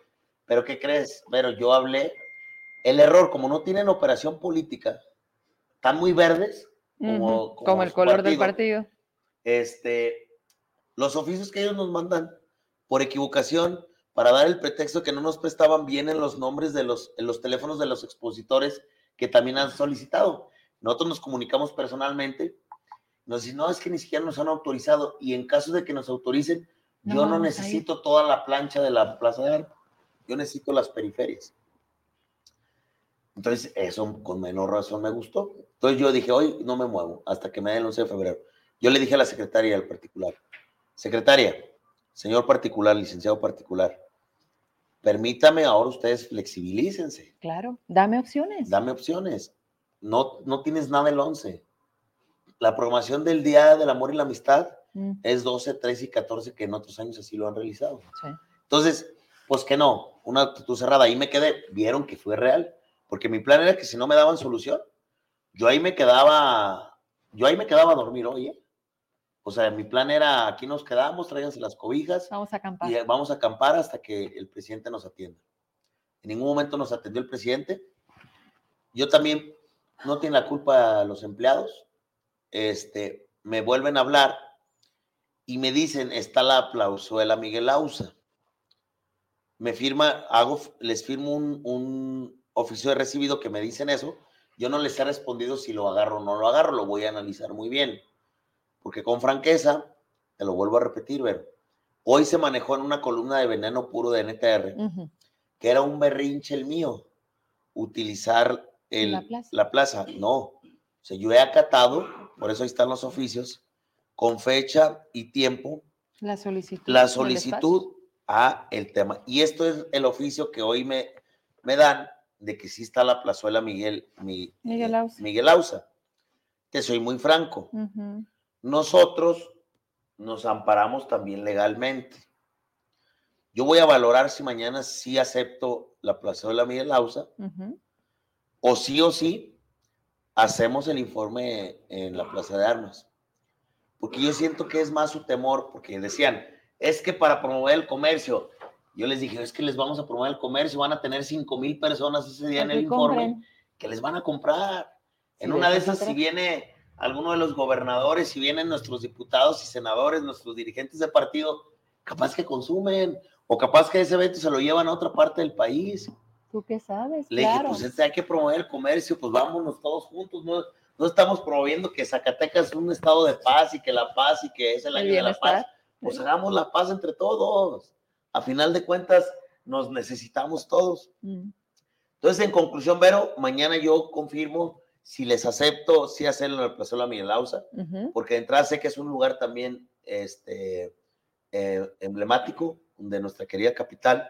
pero ¿qué crees? Pero yo hablé, el error, como no tienen operación política, están muy verdes, como, como el color del partido. Este, los oficios que ellos nos mandan por equivocación para dar el pretexto que no nos prestaban bien en los nombres de los, en los teléfonos de los expositores que también han solicitado. Nosotros nos comunicamos personalmente, nos dicen, no, es que ni siquiera nos han autorizado y en caso de que nos autoricen, yo no necesito toda la plancha de la Plaza de Arco, yo necesito las periferias. Entonces, eso con menor razón me gustó. Entonces yo dije, hoy no me muevo hasta que me den el 11 de febrero. Yo le dije a la secretaria al particular, Secretaria, señor particular, licenciado particular, permítame ahora ustedes flexibilícense. Claro, dame opciones. Dame opciones. No, no tienes nada el 11. La programación del Día del Amor y la Amistad mm. es 12, 13 y 14, que en otros años así lo han realizado. Entonces, pues que no, una actitud cerrada. Ahí me quedé, vieron que fue real, porque mi plan era que si no me daban solución, yo ahí me quedaba, yo ahí me quedaba a dormir, oye. O sea, mi plan era, aquí nos quedamos, tráiganse las cobijas. Vamos a acampar. Y vamos a acampar hasta que el presidente nos atienda. En ningún momento nos atendió el presidente. Yo también, no tiene la culpa los empleados. Este, me vuelven a hablar y me dicen, está la aplausuela Miguel Ausa. Me firma, hago, les firmo un, un oficio de recibido que me dicen eso. Yo no les he respondido si lo agarro o no lo agarro, lo voy a analizar muy bien porque con franqueza, te lo vuelvo a repetir, pero hoy se manejó en una columna de veneno puro de NTR, que era un berrinche el mío, utilizar el, la, plaza. No, o sea, yo he acatado, por eso ahí están los oficios, con fecha y tiempo. La solicitud. La solicitud a el tema. Y esto es el oficio que hoy me, me dan de que sí está la plazuela Miguel, Miguel, Ausa. Miguel Ausa. Te soy muy franco nosotros nos amparamos también legalmente. Yo voy a valorar si mañana sí acepto la plazuela Miguel Lausa o sí o sí hacemos el informe en la Plaza de Armas. Porque yo siento que es más su temor, porque decían, es que para promover el comercio, yo les dije, es que les vamos a promover el comercio, van a tener cinco mil personas ese día en el informe que les van a comprar. En una de esas, si viene alguno de los gobernadores, si vienen nuestros diputados y senadores, nuestros dirigentes de partido, capaz que consumen, o capaz que ese evento se lo llevan a otra parte del país. ¿Tú qué sabes? Le dije, pues este, hay que promover el comercio, pues vámonos todos juntos, no, no estamos promoviendo que Zacatecas es un estado de paz y que la paz y que es el año de la paz. Pues hagamos la paz entre todos. A final de cuentas, nos necesitamos todos. Mm. Entonces, en conclusión, Vero, mañana yo confirmo si les acepto, si hacerlo en el Plazuela Miguel Ausa, porque de entrada sé que es un lugar también este, eh, emblemático de nuestra querida capital,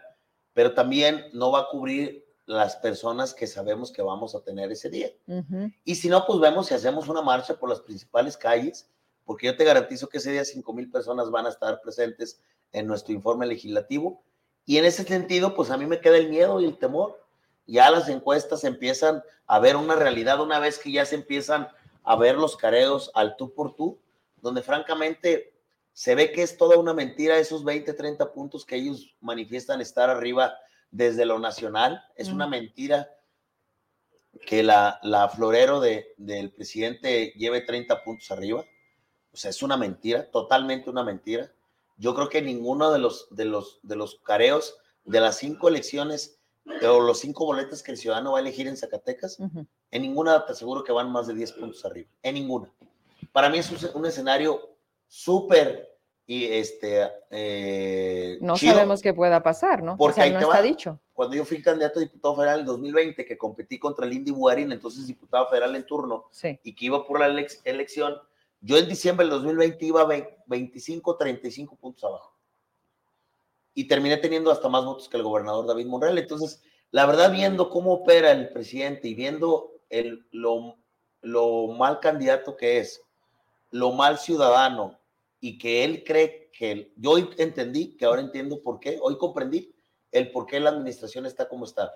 pero también no va a cubrir las personas que sabemos que vamos a tener ese día. Y si no, pues vemos si hacemos una marcha por las principales calles, porque yo te garantizo que ese día 5 mil personas van a estar presentes en nuestro informe legislativo. Y en ese sentido, pues a mí me queda el miedo y el temor. Ya las encuestas empiezan a ver una realidad una vez que ya se empiezan a ver los careos al tú por tú, donde francamente se ve que es toda una mentira esos 20, 30 puntos que ellos manifiestan estar arriba desde lo nacional. Es una mentira que la, la florero de, del presidente lleve 30 puntos arriba. O sea, es una mentira, totalmente una mentira. Yo creo que ninguno de los, de los, de los careos de las cinco elecciones o los cinco boletas que el ciudadano va a elegir en Zacatecas, en ninguna te aseguro que van más de 10 puntos arriba. En ninguna. Para mí es un escenario súper y este eh, no sabemos qué pueda pasar, ¿no? Porque no está dicho. Cuando yo fui candidato a diputado federal en 2020, que competí contra Lindy Buarín, entonces diputado federal en turno, y que iba por la elección, yo en diciembre del 2020 iba 25, 35 puntos abajo. Y terminé teniendo hasta más votos que el gobernador David Monreal. Entonces, la verdad, viendo cómo opera el presidente y viendo el, lo, lo mal candidato que es, lo mal ciudadano, y que él cree que yo entendí, que ahora entiendo por qué, hoy comprendí el por qué la administración está como está,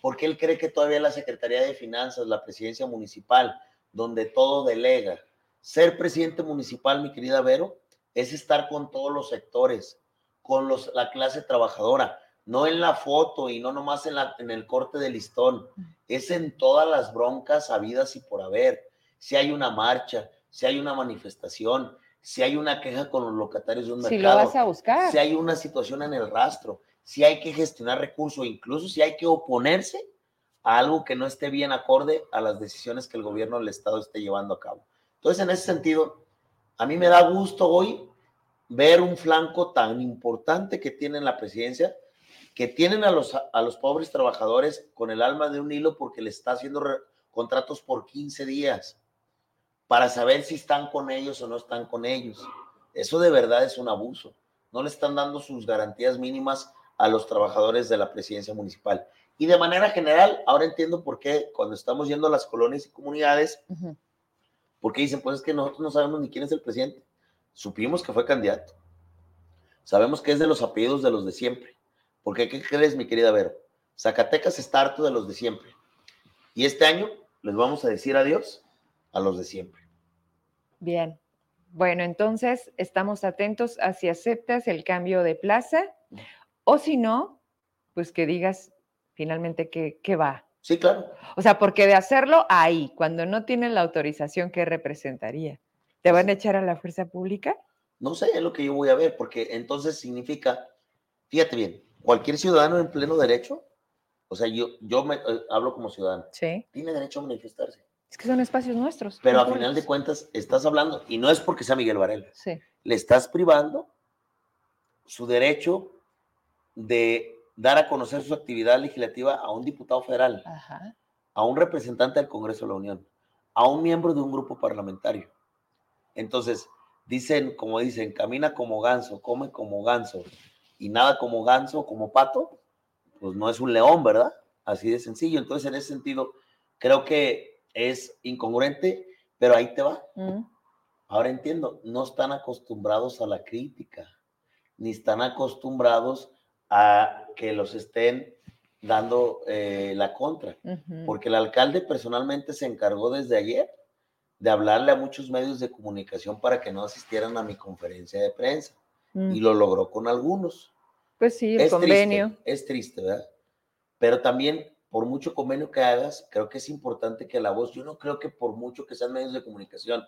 porque él cree que todavía la Secretaría de Finanzas, la presidencia municipal, donde todo delega, ser presidente municipal, mi querida Vero, es estar con todos los sectores, con los, la clase trabajadora, no en la foto y no nomás en, la, en el corte de listón, es en todas las broncas habidas y por haber. Si hay una marcha, si hay una manifestación, si hay una queja con los locatarios de un mercado, si lo vas a buscar. si hay una situación en el rastro, si hay que gestionar recursos, incluso si hay que oponerse a algo que no esté bien acorde a las decisiones que el gobierno del Estado esté llevando a cabo. Entonces, en ese sentido, a mí me da gusto hoy ver un flanco tan importante que tiene la presidencia, que tienen a los, a los pobres trabajadores con el alma de un hilo porque le está haciendo contratos por 15 días para saber si están con ellos o no están con ellos. Eso de verdad es un abuso. No le están dando sus garantías mínimas a los trabajadores de la presidencia municipal. Y de manera general, ahora entiendo por qué cuando estamos yendo a las colonias y comunidades, porque dicen, pues es que nosotros no sabemos ni quién es el presidente. Supimos que fue candidato. Sabemos que es de los apellidos de los de siempre. Porque, ¿qué crees, mi querida Vero? Zacatecas está harto de los de siempre. Y este año les vamos a decir adiós a los de siempre. Bien. Bueno, entonces estamos atentos a si aceptas el cambio de plaza o si no, pues que digas finalmente que, va. Sí, claro. O sea, porque de hacerlo ahí, cuando no tienen la autorización, ¿qué representaría? ¿Te van a echar a la fuerza pública? No sé, es lo que yo voy a ver, porque entonces significa, fíjate bien, cualquier ciudadano en pleno derecho, o sea, yo, yo me, eh, hablo como ciudadano, ¿Sí? tiene derecho a manifestarse. Es que son espacios nuestros. Pero a final de cuentas estás hablando, y no es porque sea Miguel Varela, sí. le estás privando su derecho de dar a conocer su actividad legislativa a un diputado federal, a un representante del Congreso de la Unión, a un miembro de un grupo parlamentario. Entonces, dicen, como dicen, camina como ganso, come como ganso y nada como ganso, como pato, pues no es un león, ¿verdad? Así de sencillo. Entonces, en ese sentido, creo que es incongruente, pero ahí te va. Mm. Ahora entiendo, no están acostumbrados a la crítica, ni están acostumbrados a que los estén dando eh, la contra, porque el alcalde personalmente se encargó desde ayer de hablarle a muchos medios de comunicación para que no asistieran a mi conferencia de prensa mm. y lo logró con algunos. Pues sí, el convenio. es triste, ¿verdad? Pero también por mucho convenio que hagas, creo que es importante que la voz, yo no creo que por mucho que sean medios de comunicación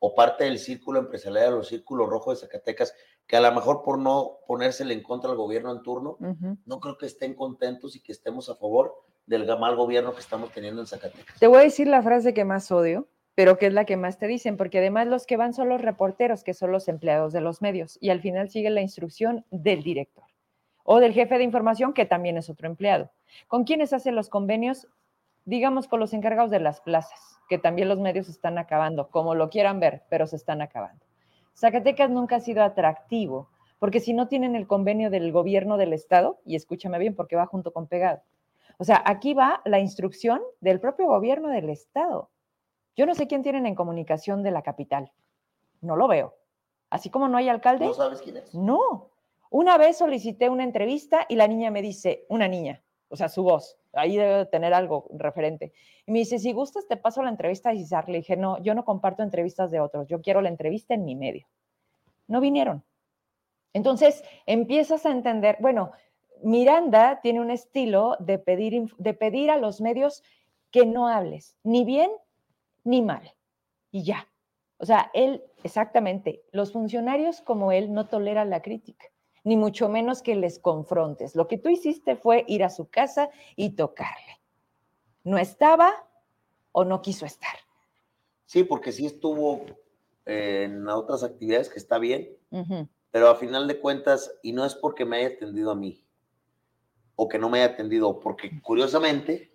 o parte del círculo empresarial o círculo rojo de Zacatecas, que a lo mejor por no ponérsele en contra al gobierno en turno, no creo que estén contentos y que estemos a favor del mal gobierno que estamos teniendo en Zacatecas. Te voy a decir la frase que más odio, pero que es la que más te dicen, porque además los que van son los reporteros, que son los empleados de los medios, y al final sigue la instrucción del director o del jefe de información, que también es otro empleado. ¿Con quiénes hacen los convenios? Digamos con los encargados de las plazas, que también los medios están acabando, como lo quieran ver, pero se están acabando. Zacatecas nunca ha sido atractivo, porque si no tienen el convenio del gobierno del estado, y escúchame bien porque va junto con pegado, o sea, aquí va la instrucción del propio gobierno del estado. Yo no sé quién tienen en comunicación de la capital, no lo veo. Así como no hay alcalde. ¿No sabes quién es? No, una vez solicité una entrevista y la niña me dice, una niña, o sea, su voz, ahí debe tener algo referente. Y me dice, si gustas, te paso la entrevista a César. Le dije, no, yo no comparto entrevistas de otros, yo quiero la entrevista en mi medio. No vinieron. Entonces, empiezas a entender, bueno, Miranda tiene un estilo de pedir, de pedir a los medios que no hables, ni bien ni mal, y ya. O sea, él, exactamente, los funcionarios como él no toleran la crítica ni mucho menos que les confrontes. Lo que tú hiciste fue ir a su casa y tocarle. No estaba o no quiso estar. Sí, porque sí estuvo en otras actividades que está bien, pero a final de cuentas, y no es porque me haya atendido a mí, o que no me haya atendido, porque curiosamente,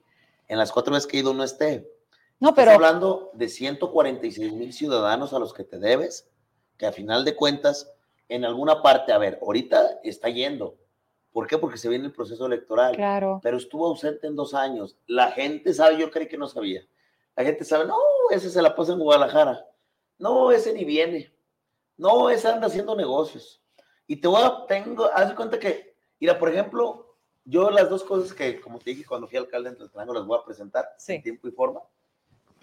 en las cuatro veces que he ido no esté. No, pero... Estás hablando de 146 mil ciudadanos a los que te debes, que a final de cuentas en alguna parte, a ver, ahorita está yendo. ¿Por qué? Porque se viene el proceso electoral. Claro. Pero estuvo ausente en dos años. La gente sabe, yo creí que no sabía. La gente sabe, no, ese se la pasa en Guadalajara. No, ese ni viene. No, ese anda haciendo negocios. Y te voy a, tengo, haz de cuenta que, mira, por ejemplo, yo las dos cosas que, como te dije cuando fui alcalde en Tlaltenango, las voy a presentar sí. en tiempo y forma.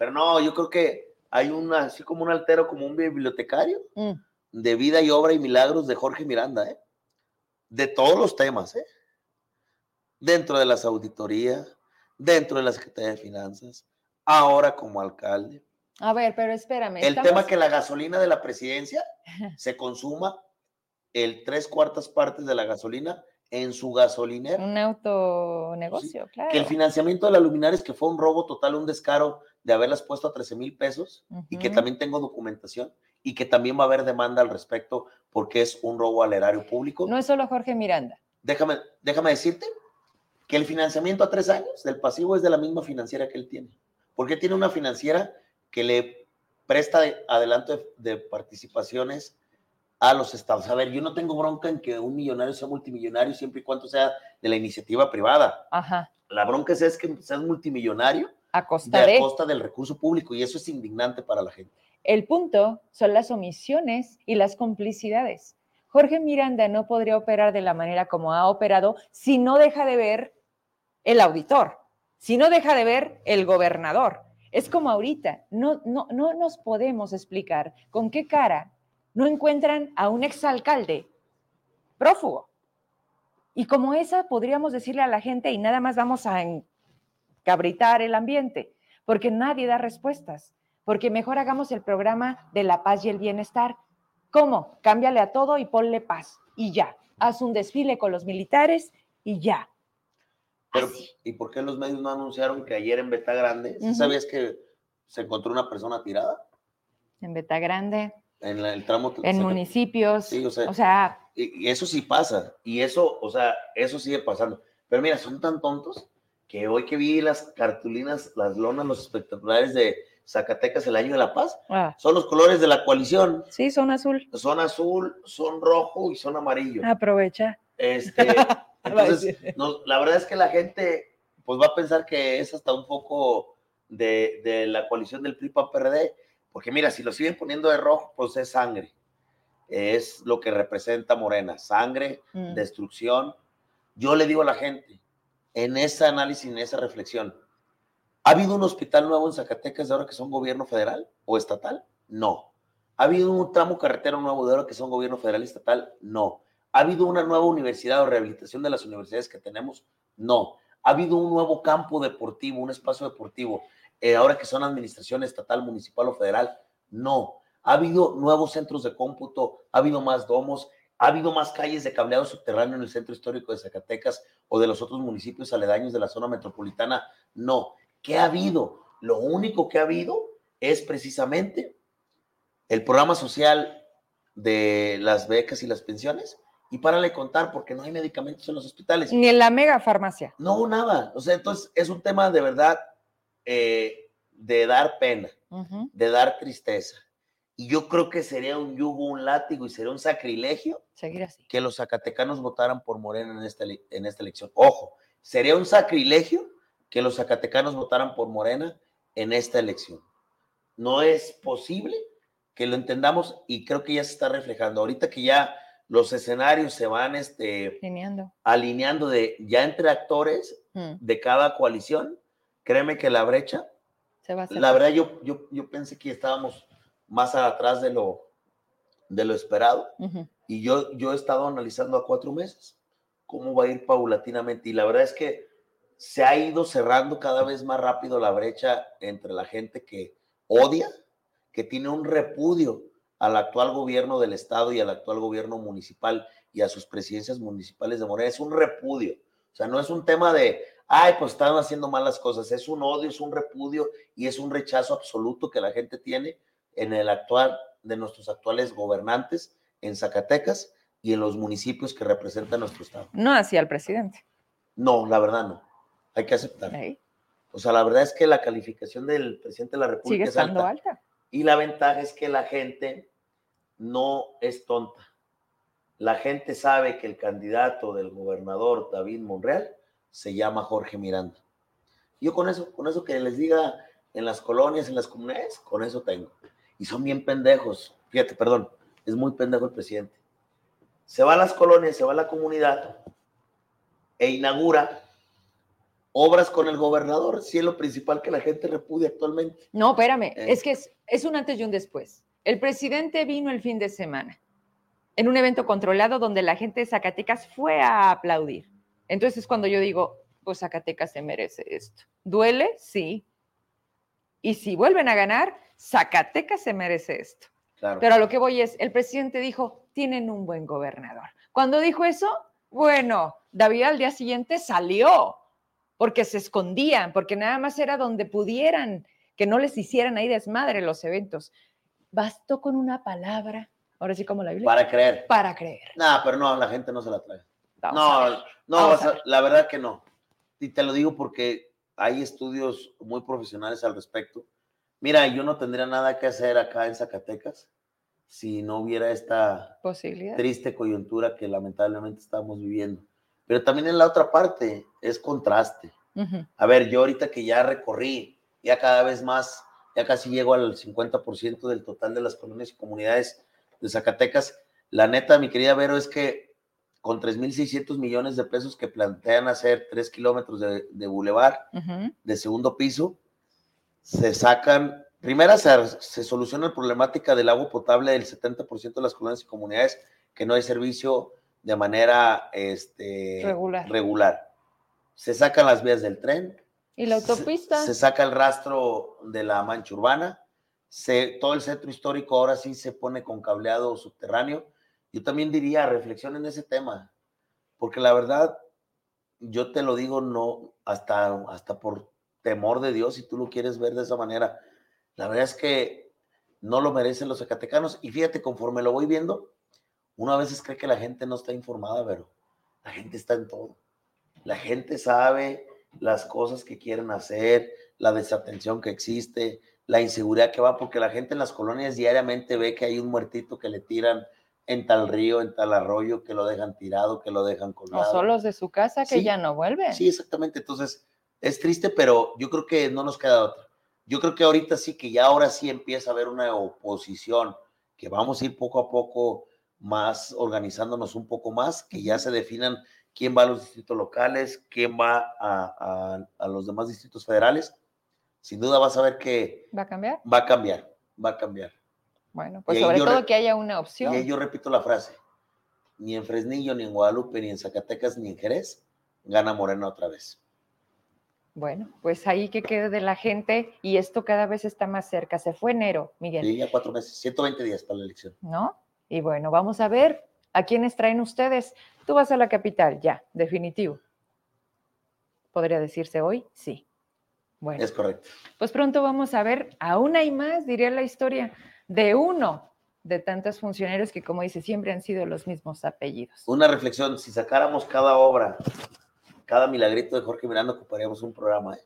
Pero no, yo creo que hay una, así como un altero, como un bibliotecario. Mm de vida y obra y milagros de Jorge Miranda, ¿eh? De todos los temas, ¿eh? Dentro de las auditorías, dentro de la Secretaría de Finanzas, ahora como alcalde. A ver, pero espérame. El tema que la gasolina de la presidencia se consuma el tres cuartas partes de la gasolina en su gasolinera. Un autonegocio, claro. Que el financiamiento de la luminares, que fue un robo total, un descaro de haberlas puesto a 13 mil pesos y que también tengo documentación y que también va a haber demanda al respecto porque es un robo al erario público. No es solo Jorge Miranda. Déjame, déjame decirte que el financiamiento a tres años del pasivo es de la misma financiera que él tiene. Porque tiene una financiera que le presta adelanto de, participaciones a los estados. A ver, yo no tengo bronca en que un millonario sea multimillonario siempre y cuando sea de la iniciativa privada. Ajá. La bronca es, que seas multimillonario a costa, de, a costa del recurso público y eso es indignante para la gente. El punto son las omisiones y las complicidades. Jorge Miranda no podría operar de la manera como ha operado si no deja de ver el auditor, si no deja de ver el gobernador. Es como ahorita, no, no, no nos podemos explicar con qué cara no encuentran a un exalcalde prófugo. Y como esa podríamos decirle a la gente y nada más vamos a encabritar el ambiente, porque nadie da respuestas porque mejor hagamos el programa de la paz y el bienestar. ¿Cómo? Cámbiale a todo y ponle paz y ya. Haz un desfile con los militares y ya. Pero, ¿y por qué los medios no anunciaron que ayer en Beta Grande, ¿sabías que se encontró una persona tirada? En Beta Grande. En el tramo. En municipios. Sí, o sea. O sea y, eso sí pasa. Y eso, o sea, eso sigue pasando. Pero mira, son tan tontos que hoy que vi las cartulinas, las lonas, los espectaculares de Zacatecas el año de la paz. Ah. Son los colores de la coalición. Sí, son azul. Son azul, son rojo y son amarillo. Aprovecha. Este, entonces, la verdad es que la gente pues va a pensar que es hasta un poco de, la coalición del PRI-PAN-PRD, porque mira, si lo siguen poniendo de rojo, pues es sangre. Es lo que representa Morena, sangre, mm. destrucción. Yo le digo a la gente, en ese análisis, en esa reflexión, ¿Ha habido un hospital nuevo en Zacatecas de ahora que son gobierno federal o estatal? No. ¿Ha habido un tramo carretero nuevo de ahora que son gobierno federal y estatal? No. ¿Ha habido una nueva universidad o rehabilitación de las universidades que tenemos? No. ha habido un nuevo campo deportivo, un espacio deportivo, eh, ahora que son administración estatal, municipal o federal. No, ha habido nuevos centros de cómputo, ha habido más domos, ha habido más calles de cableado subterráneo en el centro histórico de Zacatecas o de los otros municipios aledaños de la zona metropolitana. No, ¿qué ha habido? Lo único que ha habido es precisamente el programa social de las becas y las pensiones. Y párale contar porque no hay medicamentos en los hospitales. Ni en la mega farmacia. No, nada. O sea, entonces es un tema de verdad eh, de dar pena, de dar tristeza. Y yo creo que sería un yugo, un látigo y sería un sacrilegio Seguir así. que los zacatecanos votaran por Morena en esta, en esta elección. Ojo, sería un sacrilegio que los zacatecanos votaran por Morena en esta elección. No es posible que lo entendamos y creo que ya se está reflejando. Ahorita que ya los escenarios se van este, alineando. alineando de ya entre actores mm. de cada coalición, créeme que la brecha, se va a la verdad yo, yo, yo pensé que estábamos más atrás de lo, de lo esperado y yo, yo he estado analizando a cuatro meses cómo va a ir paulatinamente y la verdad es que se ha ido cerrando cada vez más rápido la brecha entre la gente que odia, que tiene un repudio al actual gobierno del Estado y al actual gobierno municipal y a sus presidencias municipales de Morena. Es un repudio. O sea, no es un tema de, ay, pues están haciendo malas cosas. Es un odio, es un repudio y es un rechazo absoluto que la gente tiene en el actual, de nuestros actuales gobernantes en Zacatecas y en los municipios que representan nuestro Estado. No hacia el presidente. No, la verdad no. Hay que aceptar. O sea, la verdad es que la calificación del presidente de la República es alta. Y la ventaja es que la gente no es tonta. La gente sabe que el candidato del gobernador David Monreal se llama Jorge Miranda. Yo con eso, con eso que les diga en las colonias, en las comunidades, con eso tengo. Y son bien pendejos. Fíjate, perdón, es muy pendejo el presidente. Se va a las colonias, se va a la comunidad e inaugura obras con el gobernador, si es lo principal que la gente repudia actualmente. No, espérame, eh. es que es, es un antes y un después. El presidente vino el fin de semana en un evento controlado donde la gente de Zacatecas fue a aplaudir. Entonces, cuando yo digo, pues Zacatecas se merece esto. ¿Duele? Sí. Y si vuelven a ganar, Zacatecas se merece esto. Pero a lo que voy es, el presidente dijo, tienen un buen gobernador. Cuando dijo eso, bueno, David al día siguiente salió, porque se escondían, porque nada más era donde pudieran, que no les hicieran ahí desmadre los eventos. Bastó con una palabra, ahora sí como la Biblia. Para creer. Para creer. No, pero no, la gente no se la trae. no, no, la verdad que no. Y te lo digo porque hay estudios muy profesionales al respecto. Mira, yo no tendría nada que hacer acá en Zacatecas si no hubiera esta Posibilidad. triste coyuntura que lamentablemente estamos viviendo. Pero también en la otra parte es contraste. A ver, yo ahorita que ya recorrí, ya cada vez más ya casi llego al 50% del total de las colonias y comunidades de Zacatecas. La neta, mi querida Vero, es que con 3.600 millones de pesos que plantean hacer 3 kilómetros de, de bulevar de segundo piso, se sacan, primera se, se, soluciona la problemática del agua potable del 70% de las colonias y comunidades que no hay servicio de manera este, regular. regular. Se sacan las vías del tren, ¿Y la autopista? Se, saca el rastro de la mancha urbana. Se, todo el centro histórico ahora sí se pone con cableado subterráneo. Yo también diría, reflexionen en ese tema, porque la verdad, yo te lo digo, no, hasta, hasta por temor de Dios, si tú lo quieres ver de esa manera. La verdad es que no lo merecen los zacatecanos. Y fíjate, conforme lo voy viendo, uno a veces cree que la gente no está informada, pero la gente está en todo. La gente sabe las cosas que quieren hacer, la desatención que existe, la inseguridad que va, porque la gente en las colonias diariamente ve que hay un muertito que le tiran en tal río, en tal arroyo, que lo dejan tirado, que lo dejan colgado. O solos de su casa que ya no vuelven. Sí, exactamente. Entonces, es triste, pero yo creo que no nos queda otra. Yo creo que ahorita sí, que ya ahora sí empieza a haber una oposición, que vamos a ir poco a poco más organizándonos un poco más, que ya se definan quién va a los distritos locales, quién va a, los demás distritos federales. Sin duda vas a ver que... ¿Va a cambiar? Va a cambiar, va a cambiar. Bueno, pues sobre todo que haya una opción. Y yo repito la frase, ni en Fresnillo, ni en Guadalupe, ni en Zacatecas, ni en Jerez, gana Morena otra vez. Bueno, pues ahí que quede de la gente y esto cada vez está más cerca. Se fue enero, Miguel. Sí, ya cuatro meses, 120 días para la elección. ¿No? Y bueno, vamos a ver a quiénes traen ustedes. Tú vas a la capital, ya, definitivo. ¿Podría decirse hoy? Sí. Bueno. Es correcto. Pues pronto vamos a ver, aún hay más, diría la historia, de uno de tantos funcionarios que, como dice, siempre han sido los mismos apellidos. Una reflexión, si sacáramos cada obra, cada milagrito de Jorge Miranda, ocuparíamos un programa. ¿eh?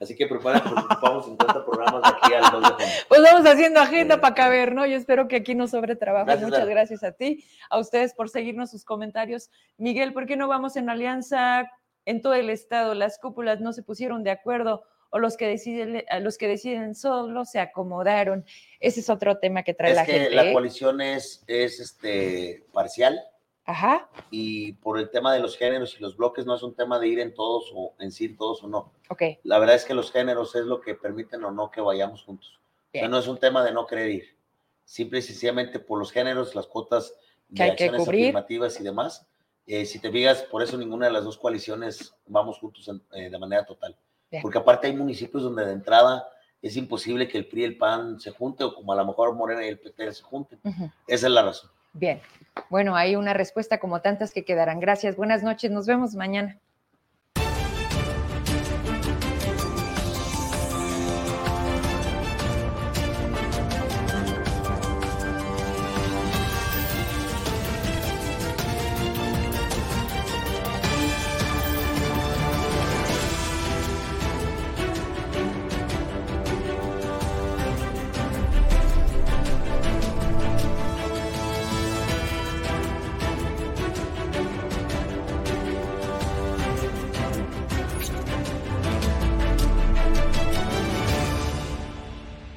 Así que prepárense, porque ocupamos 50 programas de aquí al 2 de Pues vamos haciendo agenda para caber, ¿no? Yo espero que aquí no sobre trabajo. Muchas gracias a ti, a ustedes por seguirnos sus comentarios. Miguel, ¿por qué no vamos en alianza en todo el estado? Las cúpulas no se pusieron de acuerdo o los que deciden, los que deciden solo se acomodaron. Ese es otro tema que trae la que gente. La ¿eh? coalición es, es este, parcial. Ajá. Y por el tema de los géneros y los bloques no es un tema de ir en todos o en sí todos o no. Ok. La verdad es que los géneros es lo que permiten o no que vayamos juntos. O sea, no es un tema de no querer ir. Simple y sencillamente por los géneros, las cuotas de acciones afirmativas y demás. Eh, si te fijas, por eso ninguna de las dos coaliciones vamos juntos eh, de manera total. Porque aparte hay municipios donde de entrada es imposible que el PRI y el PAN se junten o como a lo mejor Morena y el PT se junten. Esa es la razón. Bien. Bueno, hay una respuesta como tantas que quedarán. Gracias. Buenas noches. Nos vemos mañana.